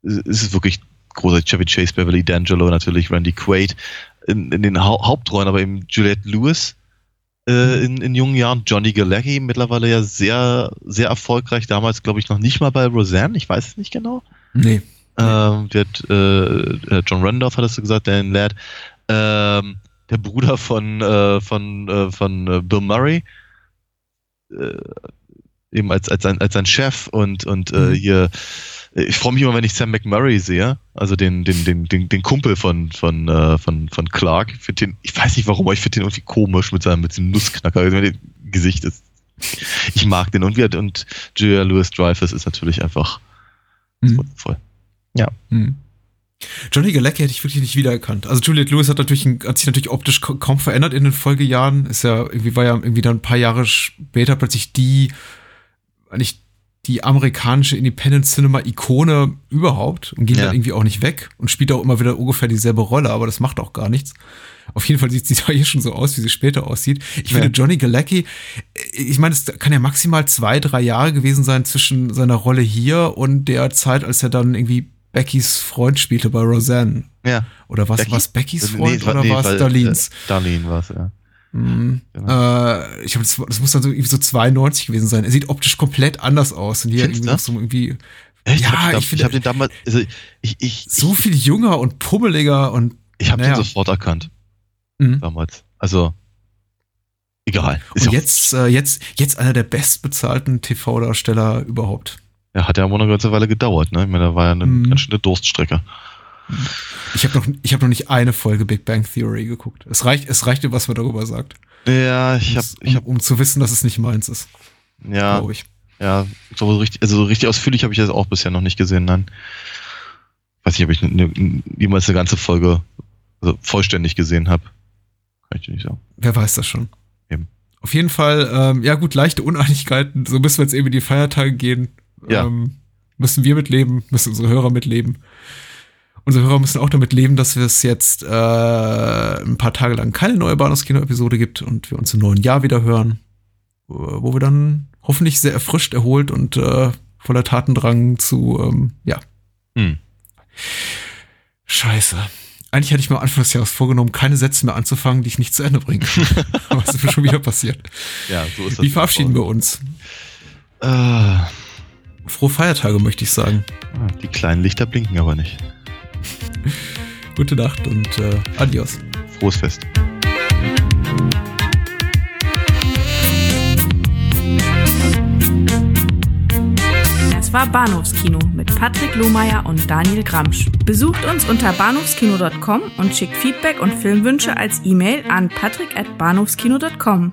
es ist wirklich großartig. Chevy Chase, Beverly D'Angelo, natürlich Randy Quaid in, in den Hau Hauptrollen, aber eben Juliette Lewis äh, in, in jungen Jahren, Johnny Galecki, mittlerweile ja sehr, sehr erfolgreich, damals glaube ich noch nicht mal bei Roseanne, ich weiß es nicht genau. Nee. Ähm, wird, äh, John Randolph hattest du gesagt, Dan Ladd. Ähm, der Bruder von, äh, von, äh, von äh, Bill Murray. Äh, eben als, als, sein, als sein Chef und, und äh, Mhm. hier. Ich freue mich immer, wenn ich Sam McMurray sehe, also den, den, den, den, den Kumpel von, von, äh, von, von Clark. Ich, find den, ich weiß nicht warum, aber ich finde den irgendwie komisch mit seinem, mit seinem Nussknacker. Also mit dem Gesicht ist. Ich mag den. Und, wir, und Julia Louis Dreyfus ist natürlich einfach Mhm. wundervoll. Mhm. Johnny Galecki hätte ich wirklich nicht wiedererkannt. Also Juliette Lewis hat natürlich hat sich natürlich optisch ka- kaum verändert in den Folgejahren. Ist ja irgendwie war ja irgendwie dann ein paar Jahre später plötzlich die eigentlich die amerikanische Independent Cinema Ikone überhaupt und ging Ja. dann irgendwie auch nicht weg und spielt auch immer wieder ungefähr dieselbe Rolle, aber das macht auch gar nichts. Auf jeden Fall sieht sie da hier schon so aus, wie sie später aussieht. Ich Ja. finde Johnny Galecki, ich meine, es kann ja maximal zwei, drei Jahre gewesen sein zwischen seiner Rolle hier und der Zeit, als er dann irgendwie Beckys Freund spielte bei Roseanne. Ja. Oder was Becky? was Beckys Nee, Freund war- oder nee, war es weil, Darlene's? Äh, Darlene war es, ja. Mhm. Genau. Äh, ich glaube, das, das muss dann so irgendwie so 92 gewesen sein. Er sieht optisch komplett anders aus. Und hier Findest irgendwie noch so irgendwie Echt? Ja, ich habe ich finde- hab den damals, also ich, ich, so viel jünger und pummeliger und ich habe naja. den sofort erkannt Mhm. damals. Also egal. Ist Und ja jetzt, äh, jetzt, jetzt einer der bestbezahlten TV-Darsteller überhaupt. ja, hat ja wohl eine ganze Weile gedauert, ne? Ich meine, da war ja eine Mhm. ganz schöne Durststrecke. Ich habe noch, ich hab noch nicht eine Folge Big Bang Theory geguckt. Es reicht, es reichte, was man darüber sagt. Ja, ich habe, um, hab, um zu wissen, dass es nicht meins ist, ja, glaube ich. ja, so richtig, also so richtig ausführlich habe ich das auch bisher noch nicht gesehen, nein. Weiß nicht, ob ich ne, ne, jemals eine ganze Folge also vollständig gesehen habe. Kann ich dir nicht sagen. Wer weiß das schon. Eben. Auf jeden Fall, ähm, ja gut, leichte Uneinigkeiten. So müssen wir jetzt eben in die Feiertage gehen. Ja. Ähm, müssen wir mitleben, müssen unsere Hörer mitleben. Unsere Hörer müssen auch damit leben, dass es jetzt äh, ein paar Tage lang keine neue Bahnhofskino-Episode gibt und wir uns im neuen Jahr wieder hören, wo wo wir dann hoffentlich sehr erfrischt, erholt und äh, voller Tatendrang zu, ähm, ja, Hm. Scheiße. Eigentlich hätte ich mir am Anfang des Jahres vorgenommen, keine Sätze mehr anzufangen, die ich nicht zu Ende bringe. Aber es ist mir schon wieder passiert. Ja, so ist das. Wie verabschieden wir uns? Äh, Frohe Feiertage, möchte ich sagen. die kleinen Lichter blinken aber nicht. Gute Nacht und äh, adios. Frohes Fest. Das war Bahnhofskino mit Patrick Lohmeier und Daniel Gramsch. Besucht uns unter bahnhofskino.com und schickt Feedback und Filmwünsche als E-Mail an patrick@bahnhofskino.com.